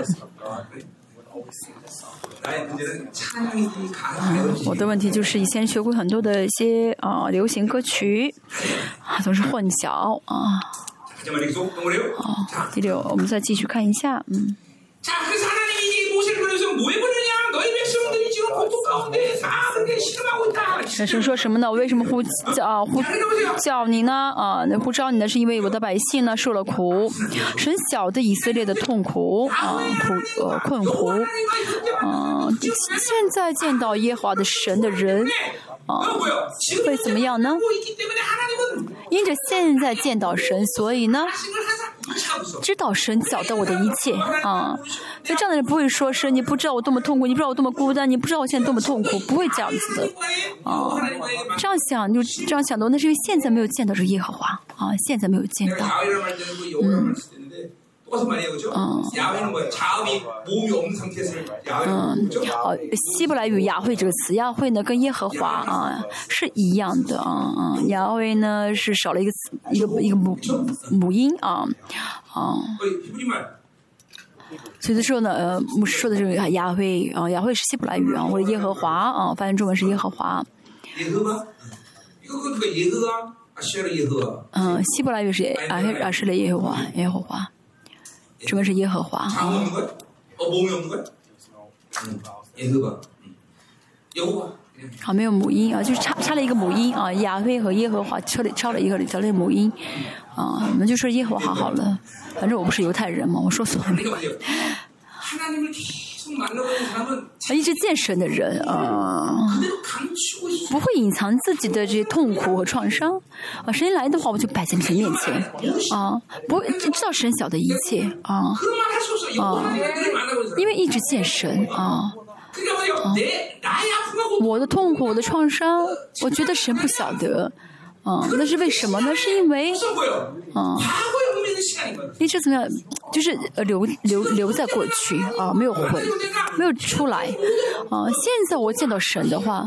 我的问题就是以前学过很多的一些啊流行歌曲，总是混淆啊。第六，我们再继续看一下，嗯。神说什么呢？我为什么呼叫啊呼叫你呢？啊，那呼召你呢，是因为我的百姓呢受了苦，神晓得以色列的痛苦啊苦呃困苦，啊，现在见到耶和华的神的人啊，会怎么样呢？因着现在见到神，所以呢，知道神晓得我的一切啊。所以这样的人不会说神，你不知道我多么痛苦，你不知道我多么孤单，你不知道我现在多么痛苦，不会这样子的啊。这样想就这样想的，那是因为现在没有见到这耶和华啊，现在没有见到，嗯。嗯。嗯好。希伯来语雅慧这个词雅慧呢跟耶和华啊是一样的啊嗯雅慧呢是少了一个词一个一个母母音啊啊。所以说呢呃我们说的这个雅慧啊雅慧是希伯来语啊我的耶和华啊翻译中文是耶和华。嗯希伯来语是谁啊是的耶和华耶和华。这边是耶和华。啊。好，没有母音啊，就是差差了一个母音啊，亚非和耶和华差了差了一个差了母音啊，我们就说耶和华好了，反正我不是犹太人嘛，我说错了。啊，一直健身的人啊，不会隐藏自己的这些痛苦和创伤。啊。神来的话，我就摆在你面前。啊，不会知道神晓得一切。啊。啊，因为一直健身啊。啊、我的痛苦，我的创伤，我觉得神不晓得，啊，那是为什么呢？是因为，啊。你这怎么样？就是留留留在过去啊，没有回，没有出来啊。现在我见到神的话，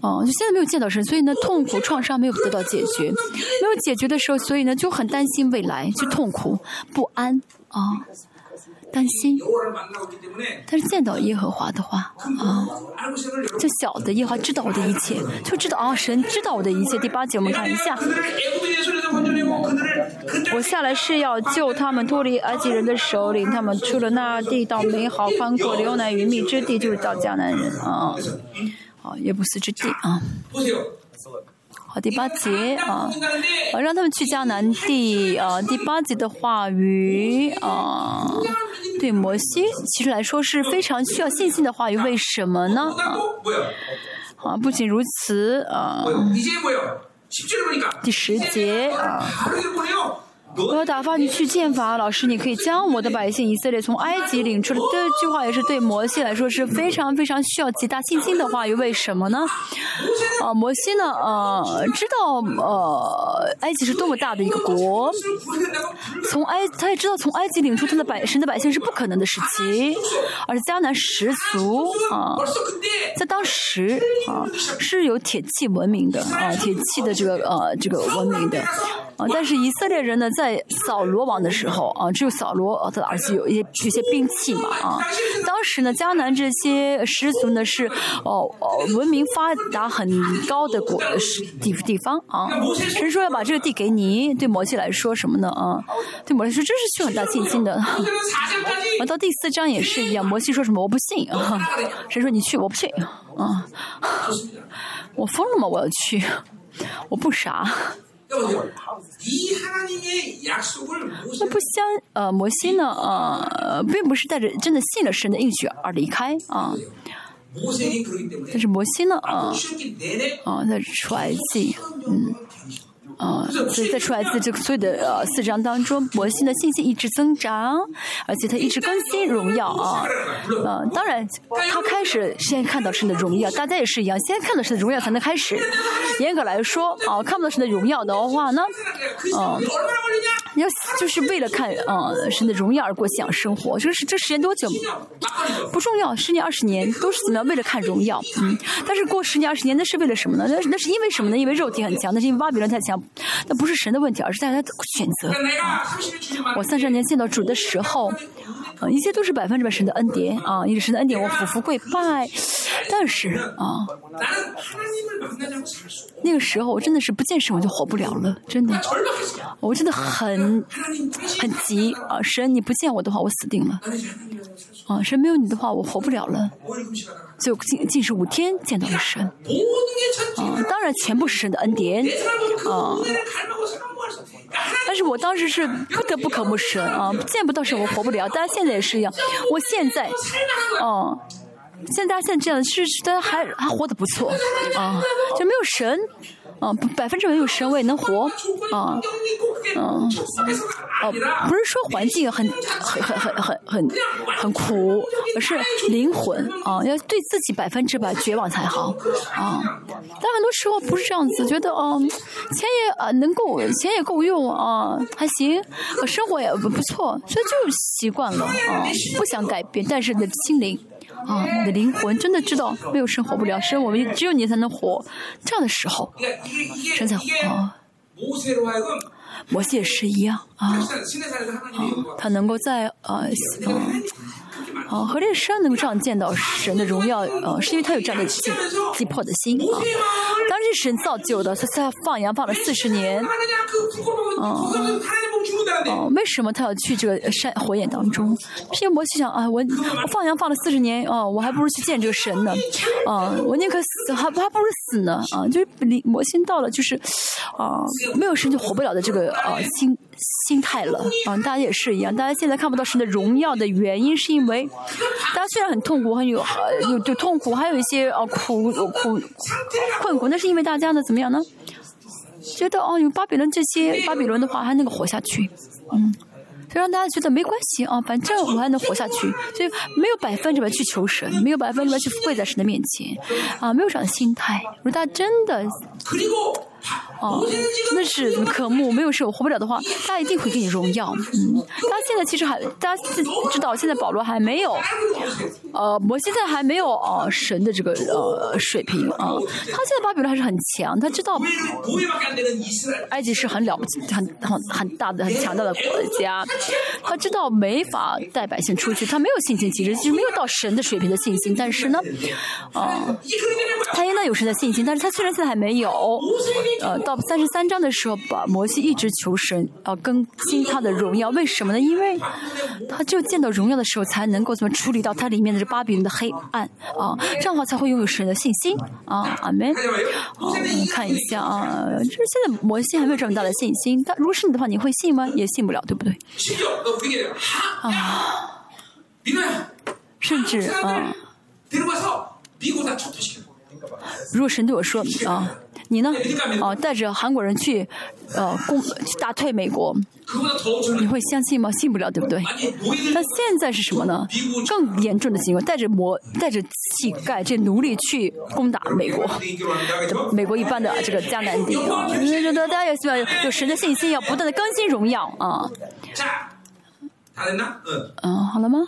啊，就现在没有见到神，所以呢，痛苦创伤没有得到解决，没有解决的时候，所以呢，就很担心未来，就痛苦不安啊。担心，但是见到耶和华的话啊，就晓得耶和华知道我的一切，就知道啊，神知道我的一切。第八节我们看一下，我下来是要救他们脱离埃及人的首领，他们出了那地道美好宽阔流奶云蜜之地，就是到迦南人啊，啊，耶布斯之地啊。好，第八节啊，让他们去迦南。第啊，第八节的话语啊，对摩西其实来说是非常需要信心的话语。为什么呢？啊，不仅如此啊，第十节啊。我要打发你去见法老师，你可以将我的百姓以色列从埃及领出来。这句话也是对摩西来说是非常非常需要极大信心的话语。为什么呢？啊，摩西呢？呃，知道呃，埃及是多么大的一个国，从埃他也知道从埃及领出他的百神的百姓是不可能的事情，而迦南十族啊，在当时啊是有铁器文明的啊，铁器的这个呃这个文明的。啊，但是以色列人呢，在扫罗王的时候啊，只有扫罗的儿子有一些有一些兵器嘛啊。当时呢，迦南这些氏族呢是哦哦文明发达很高的国地地方啊。神说要把这个地给你，对摩西来说什么呢啊？对摩西说这是需要很大信心的。啊，到第四章也是一样，摩西说什么我不信啊，神说你去我不信啊，我疯了吗我要去，我不傻。那不相呃摩西呢呃并不是带着真的信了神的应许而离开啊。但是摩西呢啊啊在出埃及嗯。啊，所以在出来这这个所有的呃四章当中，摩西的信心一直增长，而且他一直更新荣耀啊。呃，当然，他开始先看到神的荣耀，大家也是一样，先看到神的荣耀才能开始。严格来说，啊，看不到神的荣耀的话呢，嗯、啊，要就是为了看、啊、神的荣耀而过信仰生活，就是这时间多久不重要，十年二十年都是怎么样为了看荣耀，嗯，但是过十年二十年那是为了什么呢？那那是因为什么呢？因为肉体很强，那是因为巴比伦太强。那不是神的问题，而是大家选择。我三十年见到主的时候，一切都是百分之百神的恩典啊，也是神的恩典。我服服跪拜，但是啊，那个时候我真的是不见神，我就活不了了。真的，我真的很很急啊，神你不见我的话，我死定了啊。神没有你的话，我活不了了。就近近是五天见到了神啊，当然全部是神的恩典啊。但是我当时是不得不渴慕神啊，见不到神我活不了。大家现在也是一样，我现在哦，像大家现在这样，其实大家还还活得不错啊，就没有神。啊，不百分之百有神我也能活，啊， 음. 어, 哦，不是说环境很很很很很很很苦，而是灵魂啊，要对自己百分之百绝望才好啊。但很多时候不是这样子，觉得嗯，钱也啊能够，钱也够用啊，还行，呃生活也不不错，所以就习惯了啊，不想改变。但是你的心灵啊你的灵魂真的知道没有神活不了神我们只有你才能活。这样的时候神在啊。魔界是一样啊。他能够在啊嗯和这个山能够上见到神的荣耀啊是因为他有这样的心击破的心啊。当这神造就的他在放羊放了四十年。啊哦，为什么他要去这个山火焰当中？偏魔西想啊，我我放羊放了四十年，哦，我还不如去见这个神呢，啊，我宁可死，还还不如死呢，啊，就是魔心到了，就是啊，没有神就活不了的这个啊心心态了，啊，大家也是一样，大家现在看不到神的荣耀的原因，是因为大家虽然很痛苦，很有有就痛苦，还有一些啊苦苦困苦，那是因为大家呢怎么样呢？觉得哦，有巴比伦这些巴比伦的话还能够活下去，嗯，就让大家觉得没关系啊，反正我还能活下去，所以没有百分之百去求神，没有百分之百去跪在神的面前，啊，没有这样的心态。如果大家真的哦，那是科目没有事，我活不了的话，他一定会给你荣耀。嗯，他现在其实还，大家知道，现在保罗还没有，呃，摩西在还没有呃神的这个呃水平啊。他现在巴比伦还是很强，他知道埃及是很了不起、很很很大的、很强大的国家，他知道没法带百姓出去，他没有信心，其实其实没有到神的水平的信心。但是呢，啊，他应该有神的信心，但是他虽然现在还没有。呃，到三十三章的时候，把摩西一直求神啊，更新他的荣耀，为什么呢？因为他就见到荣耀的时候，才能够怎么处理到他里面的这巴比伦的黑暗啊，这样的话才会拥有神的信心啊，阿门啊。我们看一下啊，就是现在摩西还没有这么大的信心，但如果是你的话，你会信吗？也信不了，对不对？啊，甚至啊，如果神对我说啊。你呢？哦、带着韩国人去，呃，攻去打退美国，你会相信吗？信不了，对不对？那现在是什么呢？更严重的行为，带着魔，带着乞丐这奴隶去攻打美国，美国一般的这个迦南地啊，大家也希望有神的信心，要不断的更新荣耀啊。嗯、好了吗？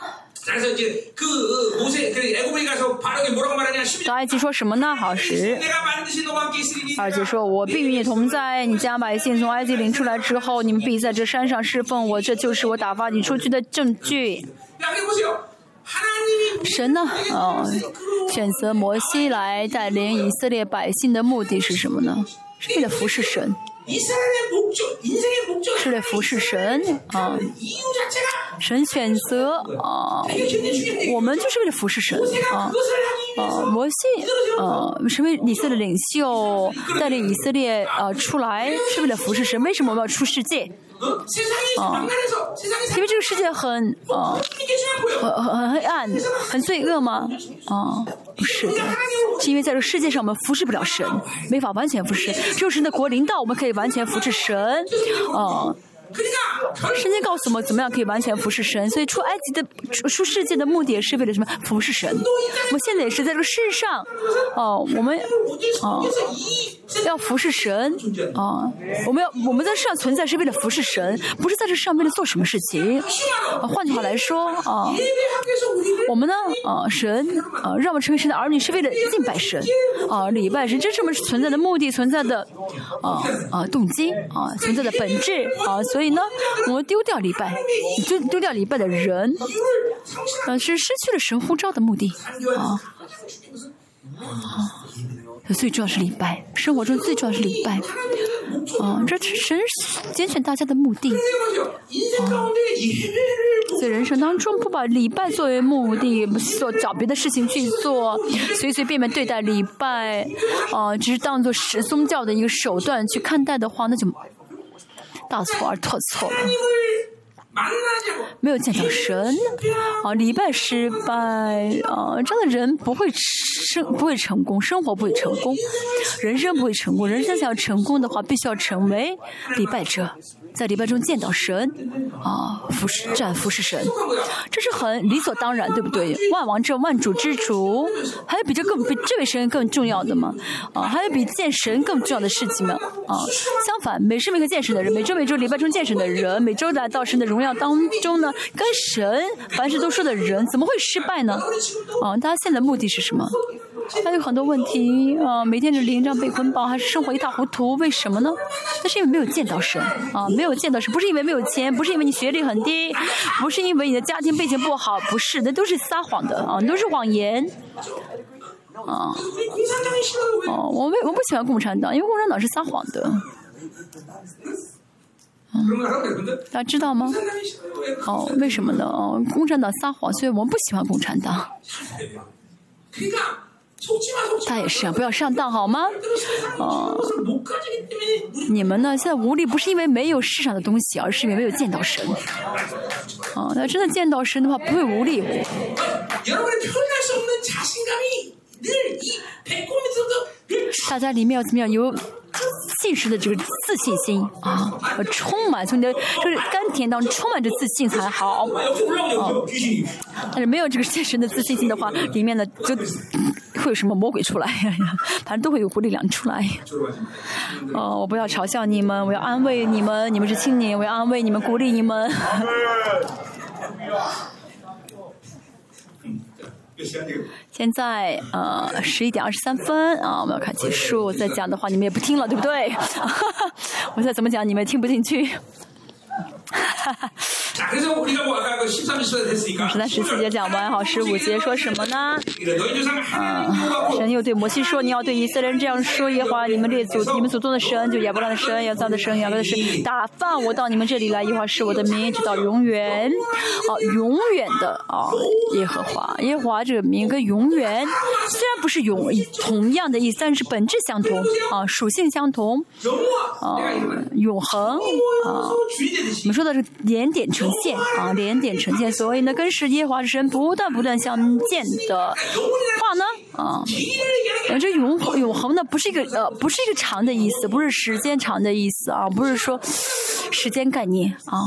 当埃及说什么呢？好时。二姐说我必与你同在你家百姓从埃及领出来之后你们必在这山上侍奉我这就是我打发你出去的证据。神呢？哦选择摩西来带领以色列百姓的目的是什么呢？是为了服侍神。是来服侍神啊，神选择啊，我们就是为了服侍神啊啊，摩西啊，身为以色列领袖，带领以色列啊出来，是为了服侍神。为什么我们要出世界？因为这个世界很呃很很黑暗，很罪恶吗？啊，不是，是因为在这个世界上我们服侍不了神，没法完全服侍。就是那国领导，我们可以完全服侍神。嗯。圣经告诉我们，怎么样可以完全服侍神？所以出埃及的出世界的目的是为了什么？服侍神。我们现在也是在这个世上，哦，我们哦要服侍神，啊，我们要我们在世上存在是为了服侍神，不是在这上面的做什么事情。换句话来说，啊，我们呢，啊神啊让我们成为神的儿女是为了敬拜神，啊礼拜神，这是我们存在的目的存在的，啊啊动机啊存在的本质啊所。所以呢我们丢掉礼拜丢丢掉礼拜的人呃是失去了神呼召的目的。啊。最重要是礼拜生活中最重要是礼拜。啊这神是拣选大家的目的。啊。在人生当中不把礼拜作为目的不做找别的事情去做随随便便对待礼拜啊只是当做是宗教的一个手段去看待的话那就大错而特错了。没有见到神啊，礼拜失败啊，这样的人不会生不会成功，生活不会成功，人生不会成功。人生想要成功的话，必须要成为礼拜者。在礼拜中见到神，啊，服侍战服侍神，这是很理所当然，对不对？万王之万主之主，还有比这更比这位神更重要的吗？啊，还有比见神更重要的事情吗？啊，相反，每时每刻见神的人，每周每周礼拜中见神的人，每周来到神的荣耀当中呢，跟神凡事都说的人，怎么会失败呢？啊，他现在目的是什么？还有很多问题啊，每天的灵这样被捆包，还是生活一塌糊涂？为什么呢？那是因为没有见到神啊，没有。我见到是不是因为没有钱不是因为你学历很低不是因为你的家庭背景不好不是那都是撒谎的啊都是谎言。啊哦我们我不喜欢共产党因为共产党是撒谎的。嗯大家知道吗？哦为什么呢？哦共产党撒谎所以我们不喜欢共产党。他也是啊，不要上当好吗？哦，你们呢？现在无力不是因为没有世上的东西，而是因为没有见到神。啊，那真的见到神的话，不会无力。大家里面要怎么样有现实的这个自信心啊？要充满从你的就是甘甜当中充满着自信才好啊！但是没有这个现实的自信心的话，里面呢就会有什么魔鬼出来？反正都会有鼓励量出来。哦，我不要嘲笑你们，我要安慰你们，你们是青年，我要安慰你们，鼓励你们。现在呃，十一点二十三分啊，我们要看结束。再讲的话，你们也不听了，对不对？我再怎么讲，你们也听不进去。十三十四节讲完，好，十五节说什么呢？啊，神又对摩西说：“你要对以色列人这样说耶和华，你们列祖、你们祖宗的神，就亚伯拉的神、亚撒的神、亚伯的神，打发我到你们这里来，耶和华是我的名，直到永远。哦，永远的啊，耶和华，耶和华这个名跟永远虽然不是永同样的意思，但是本质相同啊，属性相同。啊，永恒啊，”说的是连点成线啊，连点成线。所以呢，跟时间华之神不断不断相见的话呢，啊，这永永恒的，不是一个呃，不是一个长的意思，不是时间长的意思啊，不是说时间概念啊。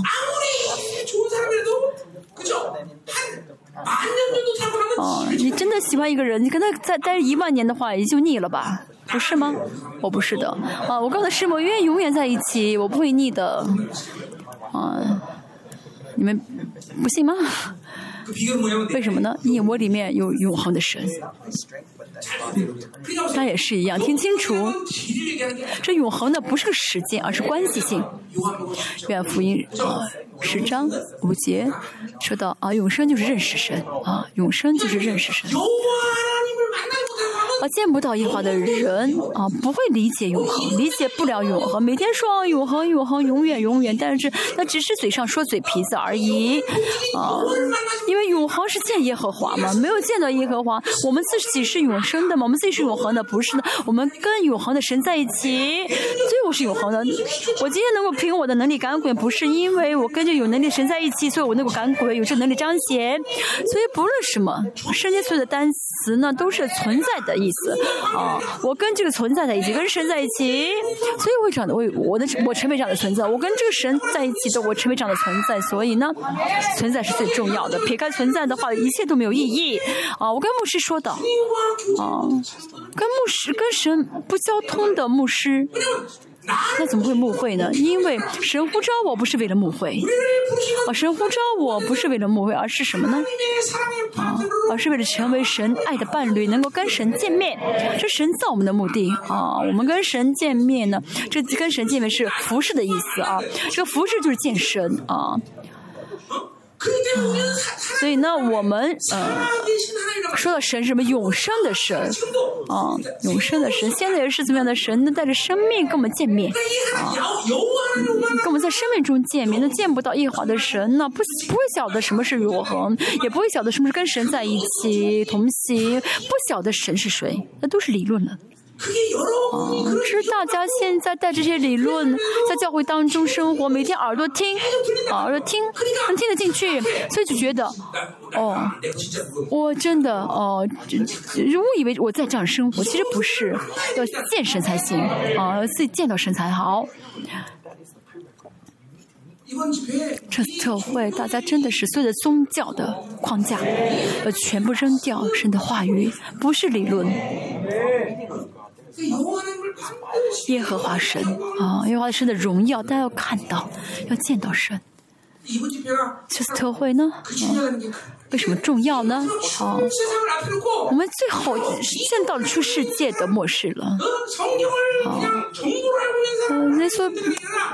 哦、啊，你真的喜欢一个人，你跟他再待一万年的话，也就腻了吧，不是吗？我不是的，啊，我告诉师母，愿意永远在一起，我不会腻的。啊，你们不信吗？为什么呢？你眼窝里面有永恒的神，他也是一样。听清楚，这永恒的不是个时间，而是关系性。愿福音十章五节说到啊，永生就是认识神啊，永生就是认识神。啊，见不到耶和华的人啊，不会理解永恒，理解不了永恒。每天说永恒，永恒，永远，永远，但是那只是嘴上说嘴皮子而已啊。因为永恒是见耶和华嘛，没有见到耶和华，我们自己是永生的嘛，我们自己是永恒的，不是的，我们跟永恒的神在一起，所以我是永恒的。我今天能够凭我的能力赶鬼，不是因为我跟着有能力神在一起，所以我能够赶鬼，有这能力彰显。所以不论什么，圣经所有的单词呢，都是存在的意啊。我跟这个存在在一起，跟神在一起，所以我会长的，我我的我成为长的存在，我跟这个神在一起的，我成为长的存在。所以呢，存在是最重要的，撇开存在的话，一切都没有意义啊。我跟牧师说的啊，跟牧师跟神不交通的牧师。那怎么会误会呢？因为神呼召我不是为了误会，啊，神呼召我不是为了误会，而是什么呢？啊，而是为了成为神爱的伴侣，能够跟神见面。这神造我们的目的啊，我们跟神见面呢，这跟神见面是服侍的意思啊，这个服侍就是见神啊。所以呢，我们呃，说到神是什么永生的神，啊，永生的神，现在也是怎么样的神？能带着生命跟我们见面，啊，跟我们在生命中见面，那见不到一和的神呢，不不会晓得什么是永恒，也不会晓得什么是跟神在一起同行，不晓得神是谁，那都是理论了。哦、是大家现在带这些理论在教会当中生活，每天耳朵听，耳朵听，能听得进去，所以就觉得，哦，我真的哦，误以为我在这样生活，其实不是，要见神才行，啊，自己见到神才好。这特会，大家真的是所有的宗教的框架，呃，全部扔掉神的话语，不是理论。耶和华神啊，耶和华神的荣耀，大家要看到，要见到神，这特会呢。为什么重要呢？好，我们最好见到出世界的末世了。好，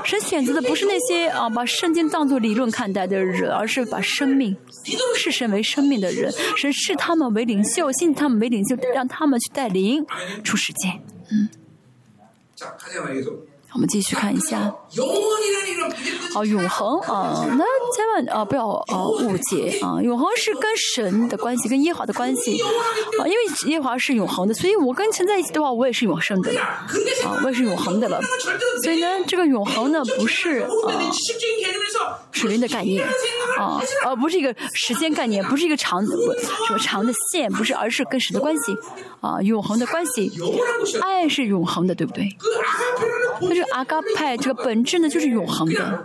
神选择的不是那些啊把圣经当作理论看待的人，而是把生命视神为生命的人。神视他们为领袖，信他们为领袖，让他们去带领出世界。嗯，我们继续看一下。啊，永恒。啊，那千万啊不要啊误解啊，永恒。是跟神的关系，跟耶华的关系。啊，因为耶华是永恒的，所以我跟神在一起的话，我也是永生的。啊，我也是永恒的了。所以呢，这个永恒呢，不是啊水灵的概念啊，而、不是一个时间概念，不是一个长不什么长的线，不是，而是跟神的关系啊，永恒的关系，爱是永恒的，对不对？那是阿嘎派这个本质呢就是永恒的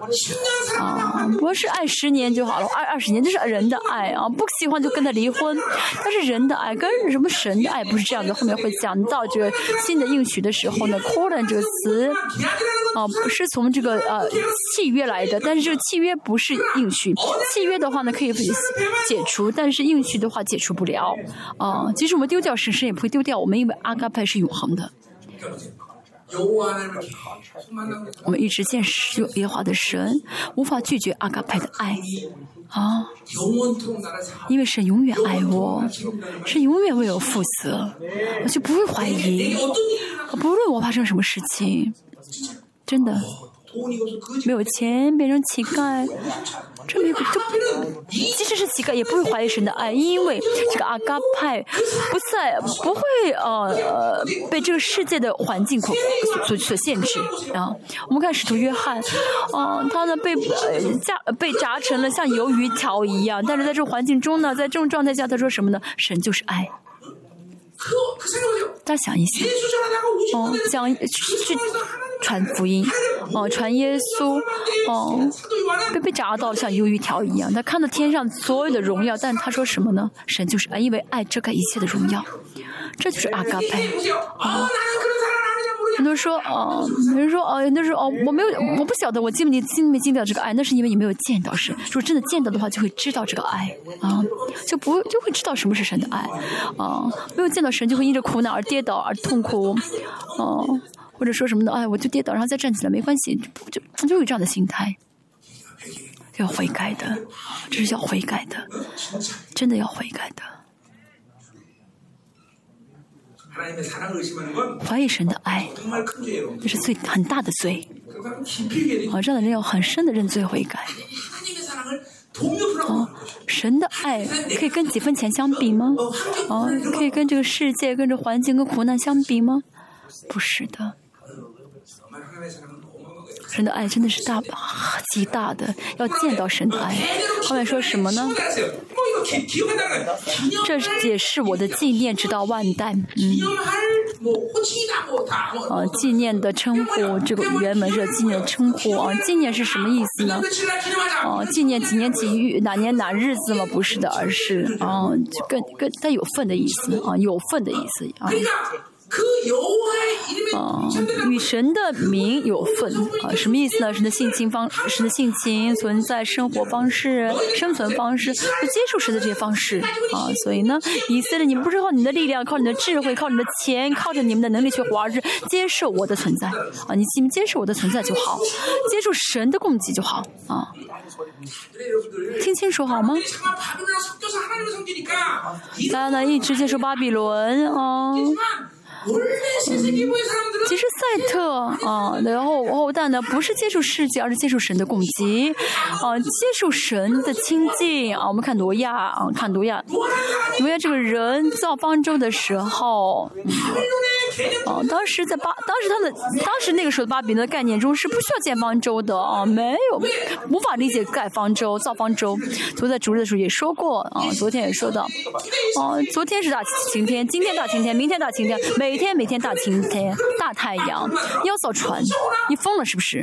啊，不是爱十年就好了，爱二十年这是人的爱啊，不喜欢就跟他离婚，但是人的爱跟什么神的爱不是这样的，后面会讲到这个新的应许的时候呢 c o l n 这个词啊是从这个呃契约来的，但是这个契约不是应许，契约的话呢可以解除，但是应许的话解除不了。啊，即使我们丢掉神，圣也不会丢掉我们，因为阿嘎派是永恒的。我们一直见识耶和华的神，无法拒绝阿嘎派的爱，啊，因为神永远爱我，神永远为我负责，我就不会怀疑，不论我发生什么事情，真的。没有钱变成乞丐 这没有这即使是乞丐也不会怀疑神的爱因为这个阿嘎派不在不会呃呃被这个世界的环境所所所限制啊。我们看使徒约翰啊他呢被呃被炸成了像鱿鱼条一样但是在这个环境中呢在这种状态下他说什么呢？神就是爱。再想一想哦讲去传福音哦，传耶稣哦，被被砸到像鱿鱼条一样。他看到天上所有的荣耀，但他说什么呢？神就是爱，因为爱遮盖一切的荣耀。这就是阿嘎拜。很多人说，哦，有人说，哦，那是，哦，我没有，我不晓得，我记没，你记没记得到这个爱？那是因为你没有见到神。如果真的见到的话，就会知道这个爱啊，就不就会知道什么是神的爱啊。没有见到神，就会因着苦难而跌倒而痛苦哦。或者说什么的，哎，我就跌倒，然后再站起来，没关系，就就有这样的心态。要悔改的，这是要悔改的，真的要悔改的。怀疑神的爱，这是罪，很大的罪。啊，这样的人要很深的认罪悔改。啊，神的爱可以跟几分钱相比吗？啊，可以跟这个世界、跟这环境、跟苦难相比吗？不是的。神的爱真的是大极大的，要见到神的爱。后面说什么呢？这也是我的纪念，直到万代。嗯。啊，纪念的称呼，这个原文是纪念称呼啊。纪念是什么意思呢？啊，纪念几年几月哪年哪日子吗？不是的，而是啊，跟跟带有份的意思啊，有份的意思啊。啊与神的名有份啊什么意思呢？神的性情方神的性情存在生活方式生存方式就接受神的这些方式啊所以呢以色列你不是靠你的力量靠你的智慧靠你的钱靠着你们的能力去活着接受我的存在啊你你们接受我的存在就好接受神的供给就好啊。听清楚好吗？大家呢一直接受巴比伦啊。其实赛特啊然后后代呢不是接受世界而是接受神的供给。啊接受神的亲近。啊我们看挪亚啊看挪亚。挪亚这个人造方舟的时候哦，当时在巴，当时他们，当时那个时候的巴比伦的概念中是不需要建方舟的啊，没有，无法理解盖方舟造方舟，所以在逐日的时候也说过啊，昨天也说到。哦，昨天是大晴天，今天大晴天，明天大晴天，每天每天大晴天，大太阳，要造船。你疯了是不是？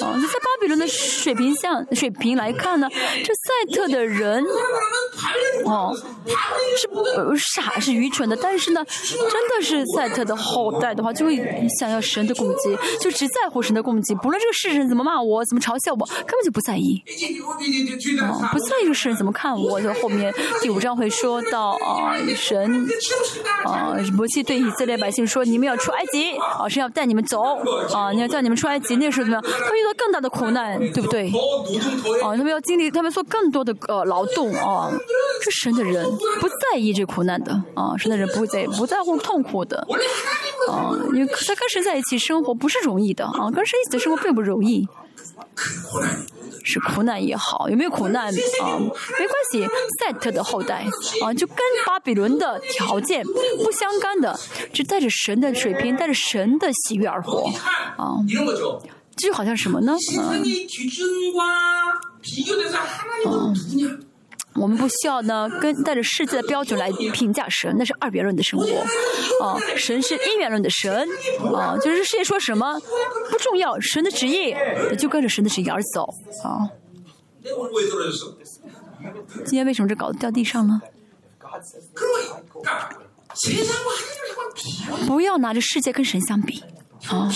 哦，在巴比伦的水平下，水平来看呢，这赛特的人，哦，是不，傻，是愚蠢的。但是呢，真的是在他的后代的话，就会想要神的供给，就只在乎神的供给，不论这个世人怎么骂我，怎么嘲笑我，根本就不在意。啊，不在意这个世人怎么看我，就后面第五章会说到啊，神，啊，是摩西对以色列百姓说，你们要出埃及，啊，是要带你们走，啊，你要叫你们出埃及，那时候怎么样？他遇到更大的苦难，对不对？啊，他们要经历，他们做更多的呃劳动，啊，这神的人，不在意这苦难的，啊，神的人。不在不在乎痛苦的。啊因为他跟谁在一起生活不是容易的啊跟谁一起生活并不容易。是苦难也好有没有苦难啊没关系赛特的后代啊就跟巴比伦的条件不相干的就带着神的水平带着神的喜悦而活啊。这就好像什么呢？嗯。我们不需要呢，跟带着世界的标准来评价神，那是二元论的生活。啊，神是一元论的神。啊，就是世界说什么不重要，神的旨意，就跟着神的旨意而走。啊。今天为什么这稿子掉地上了？不要拿着世界跟神相比。啊，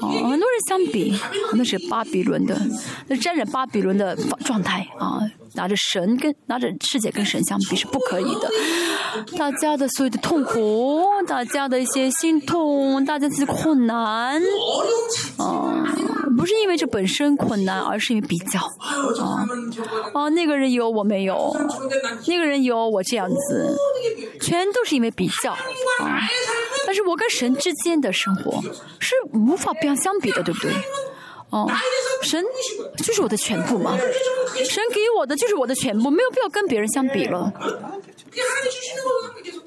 哦，很多人相比，那是巴比伦的，那沾染巴比伦的状态啊，拿着神跟拿着世界跟神相比是不可以的。大家的所有的痛苦，大家的一些心痛，大家的困难，哦，不是因为这本身困难，而是因为比较，啊，啊，那个人有我没有，那个人有我这样子，全都是因为比较，啊。但是我跟神之间的生活是无法相相比的，对不对？哦，神就是我的全部嘛，神给我的就是我的全部，没有必要跟别人相比了。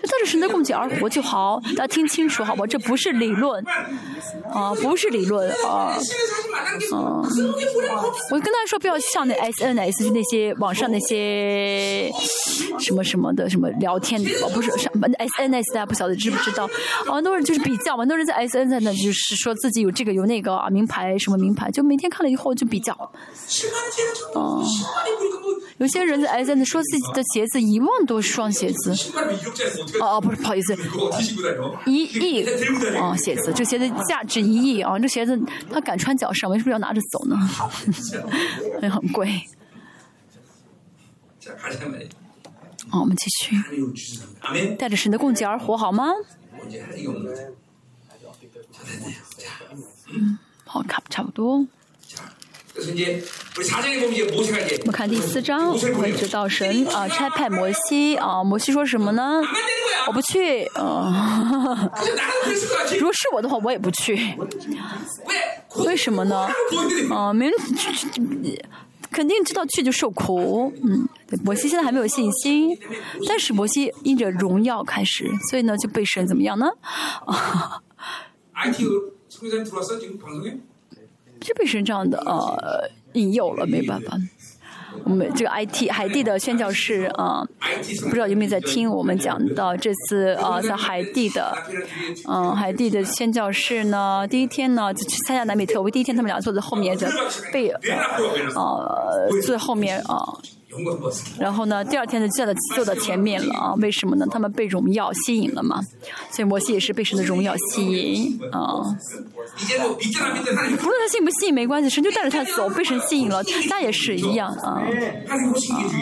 就照着神的供给而活就好。大家听清楚好吧，这不是理论，啊，不是理论啊，嗯，我跟大家说，不要像那 SNS 那些网上那些什么什么的什么聊天，不是什 SNS，大家不晓得知不知道？很、多人就是比较嘛，很多人在 SNS 那就是说自己有这个有那个啊，名牌什么名牌，就每天看了以后就比较，啊。有些人还在那说自己的鞋子一万多双鞋子。哦哦，不是，不好意思，一亿，啊，鞋子，这鞋子价值一亿，啊，这鞋子他敢穿脚上，为什么要拿着走呢？那 很贵。我们继续。带着神的供给而活好吗？嗯，好，差不多。我们看第四章，我们知道神啊差派摩西啊，摩西说什么呢？我不去啊。如果是我的话，我也不去。为什么呢？啊，明肯定知道去就受苦。嗯，摩西现在还没有信心，但是摩西因着荣耀开始，所以呢，就被神怎么样呢？啊。就被神这样的呃引诱了，没办法。我们这个 IT 海地的宣教士啊、不知道有没有在听我们讲到这次啊、呃，在海地的，嗯、海地的宣教士呢，第一天呢就去参加南美特会，第一天他们俩坐在后面，就背呃坐后面啊。然后呢？第二天呢，坐到坐到前面了啊？为什么呢？他们被荣耀吸引了嘛？所以摩西也是被神的荣耀吸引啊。无论他信不信没关系，神就带着他走，被神吸引了，那也是一样啊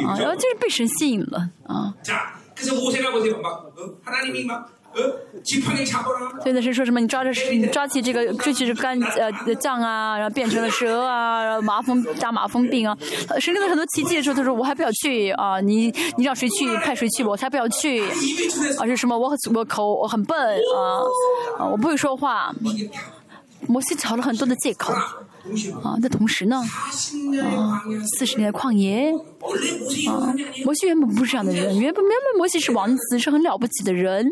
啊！然后就是被神吸引了啊。所以那是说什么？你抓着，你抓起这个，这就是干呃的杖啊，然后变成了蛇啊，然后麻风大麻风病啊。神灵的很多奇迹的时候，他说我还不想去啊，你你让谁去派谁去吧，我才不想去。而、啊、是什么？我我口我很笨啊,啊，我不会说话。摩西找了很多的借口。啊，那同时呢，啊，四十年的旷野，啊，摩西原本不是这样的人，原本原本摩西是王子，是很了不起的人，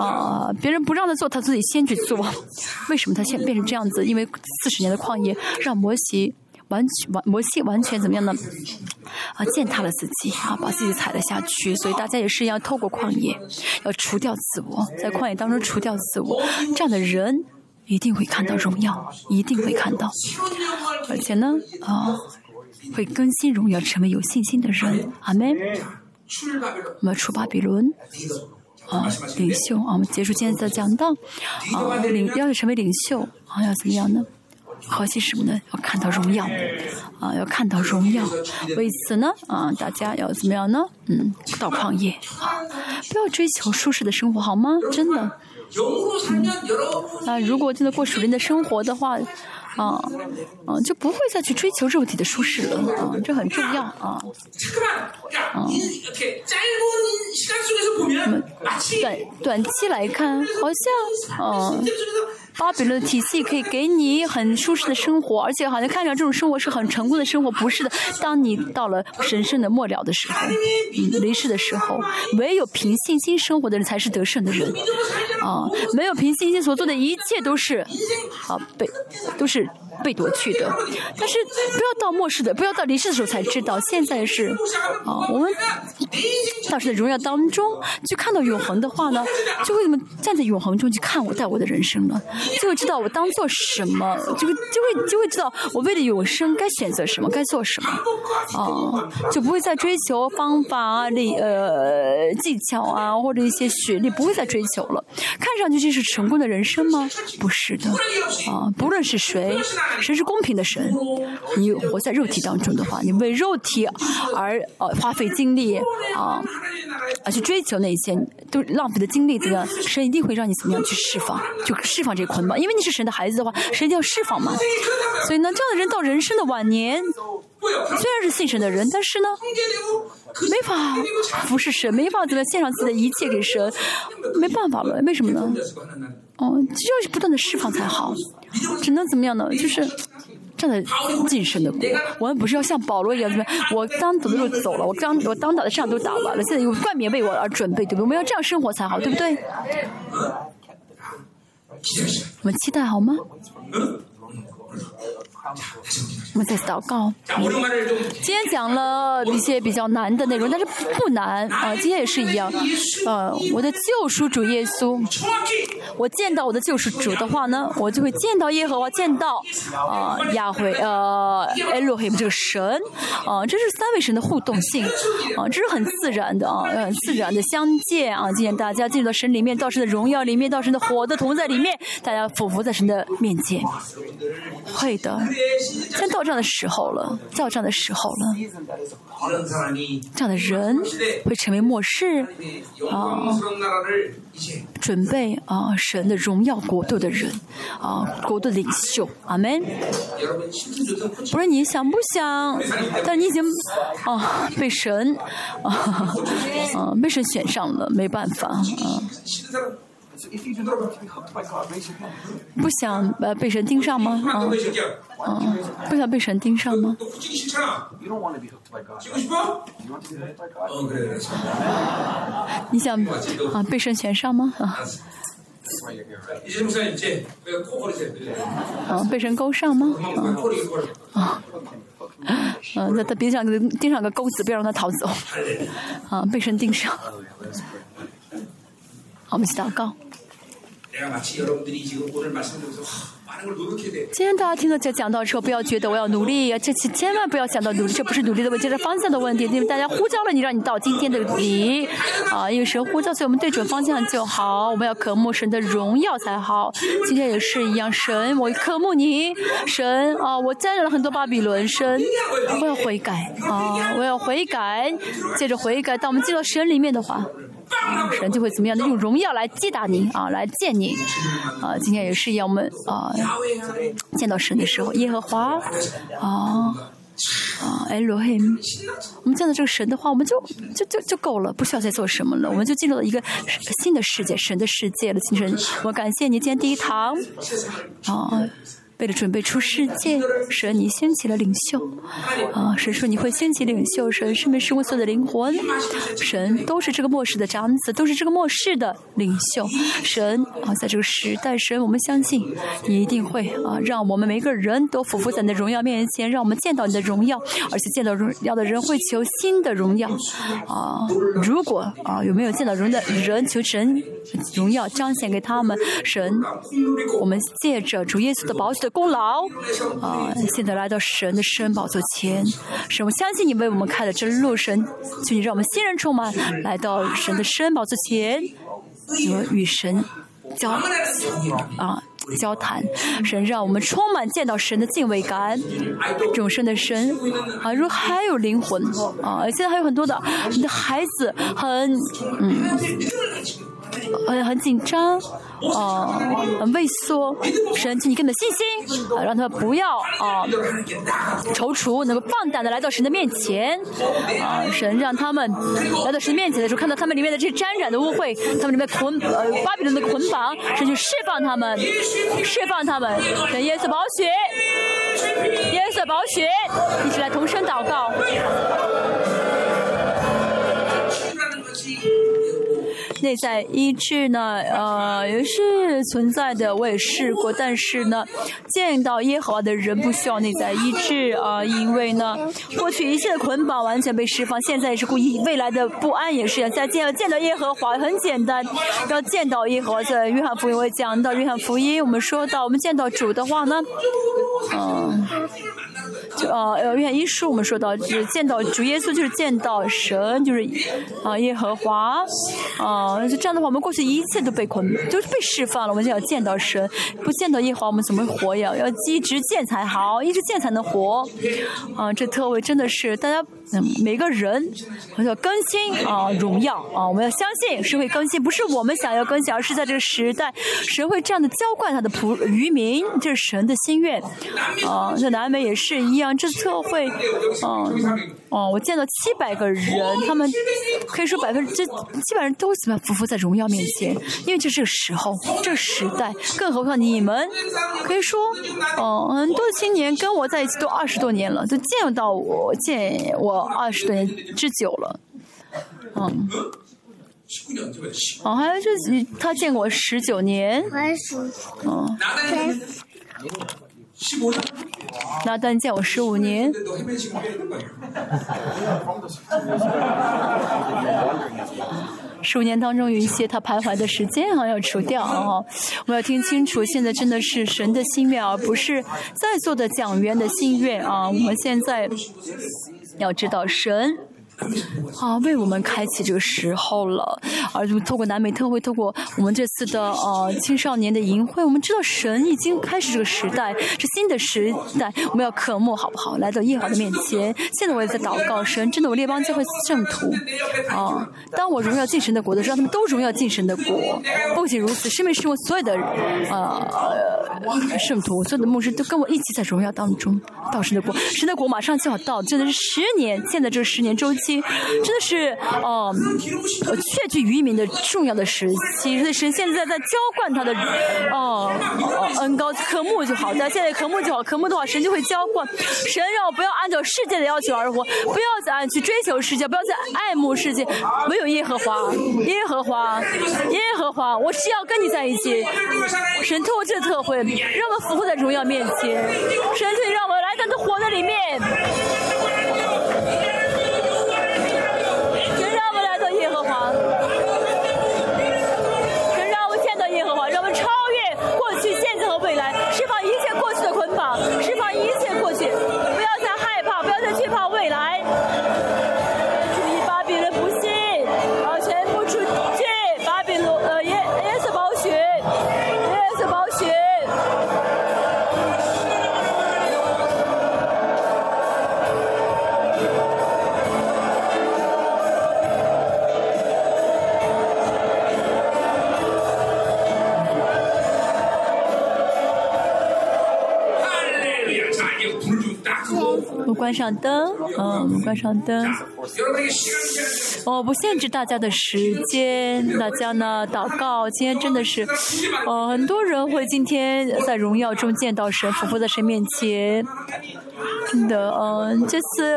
啊，别人不让他做，他自己先去做，为什么他现变成这样子？因为四十年的旷野让摩西。完全完，摩西完全怎么样呢？啊，践踏了自己啊，把自己踩了下去。所以大家也是要透过旷野，要除掉自我，在旷野当中除掉自我。这样的人一定会看到荣耀，一定会看到，而且呢，啊，会更新荣耀，成为有信心的人。阿门。我们出巴比伦，啊，领袖啊，我们结束今天的讲道，啊，领要成为领袖，啊，要怎么样呢？核心什么呢？要看到荣耀，啊，要看到荣耀。为此呢，啊，大家要怎么样呢？嗯，到旷野，啊，不要追求舒适的生活，好吗？真的。啊，如果真的过属灵的生活的话，啊，啊，就不会再去追求肉体的舒适了，啊，这很重要啊。啊，短短期来看，好像，啊。巴比伦的体系可以给你很舒适的生活，而且好像看着这种生活是很成功的生活，不是的。当你到了神圣的末了的时候，嗯，离世的时候，唯有凭信心生活的人才是得胜的人，啊，没有凭信心所做的一切都是，啊，被都是被夺去的。但是不要到末世的，不要到离世的时候才知道，现在是，啊，我们到时的荣耀当中去看到永恒的话呢，就会怎么站在永恒中去看我带我的人生了，就会知道我当做什么，就会就会就会知道我为了永生该选择什么，该做什么，啊，就不会再追求方法里呃技巧啊或者一些学历，不会再追求了。看上去这是成功的人生吗？不是的，啊，不论是谁，谁是公平的神，你活在肉体当中的话，你为肉体而呃花费精力啊，而去追求那一些都浪费的精力，怎样？神一定会让你怎么样去释放，就释放这个。捆绑，因为你是神的孩子的话，神就要释放嘛。所以呢，这样的人到人生的晚年，虽然是信神的人，但是呢，没法不是神，没法怎么献上自己的一切给神，没办法了。为什么呢？哦，就要不断的释放才好，只能怎么样呢？就是。站在近身的国，我们不是要像保罗一样，怎么？我刚走的时候走了，我刚我当打的仗都打完了，现在有冠冕为我而准备，对不对？我们要这样生活才好，对不对？我们期待好吗？我们再祷告。今天讲了一些比较难的内容，但是不难。啊，今天也是一样，呃，我的救赎主耶稣。我见到我的救赎主的话呢，我就会见到耶和华，见到啊亚会，呃，哎，洛黑，不就个神？啊，这是三位神的互动性。啊，这是很自然的，啊，很自然的相见。啊，今天大家进入到神里面，到神的荣耀里面，到神的火的同在里面，大家仿佛在神的面前。会的。在到这样的时候了，到这样的时候了，这样的人会成为末世啊，准备啊神的荣耀国度的人啊，国度领袖，阿门。不是你想不想？但你已经啊被神啊啊被神选上了，没办法啊。不想呃被神盯上吗？啊啊不想被神盯上吗？你想啊被神选上吗？啊啊被神勾上吗？啊啊那他别想盯上个钩子不要让他逃走。啊被神盯上。我们一起祷告。今天大家听到这讲到的时候不要觉得我要努力这次千万不要想到努力这不是努力的问题这是方向的问题因为大家呼叫了你让你到今天的你啊因为神呼叫所以我们对准方向就好我们要渴慕神的荣耀才好。今天也是一样神我渴慕你神啊我沾染了很多巴比伦神我要悔改啊我要悔改接着悔改当我们进到神里面的话神就会怎么样呢？用荣耀来击打你啊，来见你啊！今天也是一样，我们啊，见到神的时候，耶和华啊啊！哎，罗慧，我们见到这个神的话，我们就就就就够了，不需要再做什么了，我们就进入了一个新的世界，神的世界了。清晨，我感谢你，今天第一堂啊。为了准备出世界，神你兴起了领袖，啊，神说你会兴起领袖，神是命是我所有的灵魂，神都是这个末世的长子，都是这个末世的领袖，神啊，在这个时代，神我们相信你一定会啊，让我们每个人都匍匐在你的荣耀面前，让我们见到你的荣耀，而且见到荣耀的人会求新的荣耀，啊，如果啊有没有见到荣的人求神荣耀彰显给他们，神，我们借着主耶稣的宝血的功劳，啊，现在来到神的圣宝座前，神，我相信你为我们开了这路，神，求你让我们新人充满，来到神的圣宝座前，和与神交啊交谈，神让我们充满见到神的敬畏感，永生的神啊，如果还有灵魂啊，现在还有很多的你的孩子很嗯。很很紧张，哦、很畏缩，神，请你给你们信心，啊让他们不要啊、踌躇，能够放胆的来到神的面前，啊，神让他们来到神的面前的时候，看到他们里面的这些沾染的污秽，他们里面捆呃巴比伦的捆绑，神去释放他们，释放他们，神耶稣宝血，耶稣宝血，一起来同声祷告。内在医治呢，呃，也是存在的，我也试过，但是呢，见到耶和华的人不需要内在医治啊、因为呢，过去一切的捆绑完全被释放，现在也是故意，未来的不安也是一样。在见见到耶和华很简单，要见到耶和华，在约翰福音我也讲到约翰福音，我们说到我们见到主的话呢，嗯、就呃呃，约翰一书我们说到，就是见到主耶稣就是见到神，就是啊、耶和华啊、就这样的话，我们过去一切都被捆，就是被释放了。我们就要见到神，不见到耶和华，我们怎么活呀？要一直见才好，一直见才能活。啊、这特会真的是大家每个人我要更新啊、荣耀啊，我们要相信是会更新，不是我们想要更新，而是在这个时代，神会这样的浇灌他的仆渔民，这是神的心愿。啊、在南美也是一样，这特会，嗯、哦，我见到七百个人，他们可以说百分之七百人都怎么匍匐在荣耀面前，因为就是这个时候，这个、时代，更何况你们可以说，哦，很多青年跟我在一起都二十多年了，都见到我见我二十多年之久了，嗯。哦，还有这他见过我十九年，嗯，十五年。那段叫我十五年。十五年当中有一些他徘徊的时间好像要除掉啊我们要听清楚现在真的是神的心愿而不是在座的讲员的心愿啊。我们现在要知道神啊，为我们开启这个时候了，而就透过南美特会，透过我们这次的呃青少年的营会，我们知道神已经开始这个时代，是新的时代，我们要渴慕，好不好？来到耶和华的面前。现在我也在祷告，神真的，我列邦教会圣徒啊，当我荣耀进神的国的时候，让他们都荣耀进神的国。不仅如此，生命是我所有的呃圣徒，所有的牧师都跟我一起在荣耀当中到神的国。神的国马上就要到，真的是十年，现在这十年周期，真的是呃呃确据渔民的重要的时期。所以神现在在浇灌他的哦恩高科目就好，在现在科目就好，科目的话神就会浇灌。神让我不要按照世界的要求而活，不要再去追求世界，不要再爱慕世界，唯有耶和华，耶和华，耶和华，我是要跟你在一起。神透过这特会，让我们活在荣耀面前。神请让我们来到这火的里面。关上灯，嗯，关上灯。哦，不限制大家的时间，大家呢祷告。今天真的是，哦，很多人会今天在荣耀中见到神，匍匐在神面前。真的，嗯，这次，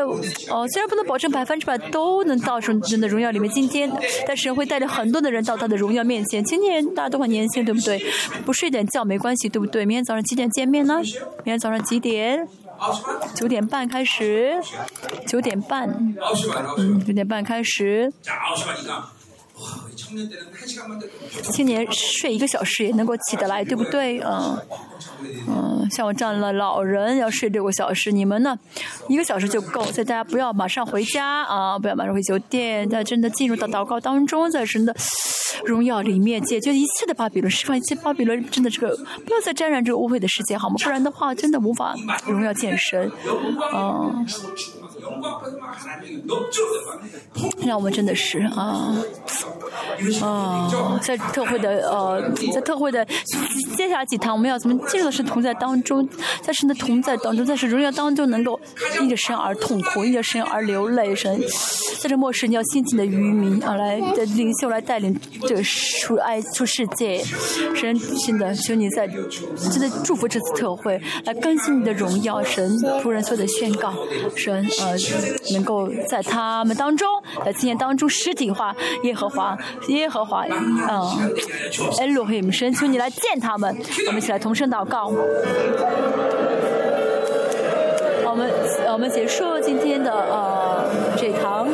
哦，虽然不能保证百分之百都能到神真的荣耀里面，今天，但是会带着很多的人到他的荣耀面前。今天大家都很年轻，对不对？不睡点觉没关系，对不对？明天早上几点见面呢？明天早上几点？九点半开始。九点半。嗯九点半开始。青年睡一个小时也能够起得来，对不对？嗯嗯，像我这样的老人要睡六个小时。你们呢？一个小时就够。所以大家不要马上回家啊，不要马上回酒店。那真的进入到祷告当中，在神的荣耀里面解决一切的巴比伦。释放一切巴比伦，真的这个不要再沾染这个污秽的世界好吗？不然的话，真的无法荣耀健身。嗯。让我们真的是啊啊，在特会的呃，在特会的接下来几堂，我们要怎么进入的是同在当中，在神的同在当中，在神荣耀当中，能够因着神而痛苦，因着神而流泪。神在这末世，你要辛勤的渔民啊，来的领袖来带领这个出爱出世界。神真的求你，在真的祝福这次特会，来更新你的荣耀。神仆人做的宣告，神呃。能够在他们当中，在今年当中实体化耶和华，耶和华，嗯，恩路黑姆神，求你来见他们，我们一起来同声祷告。我们我们结束今天的呃这堂。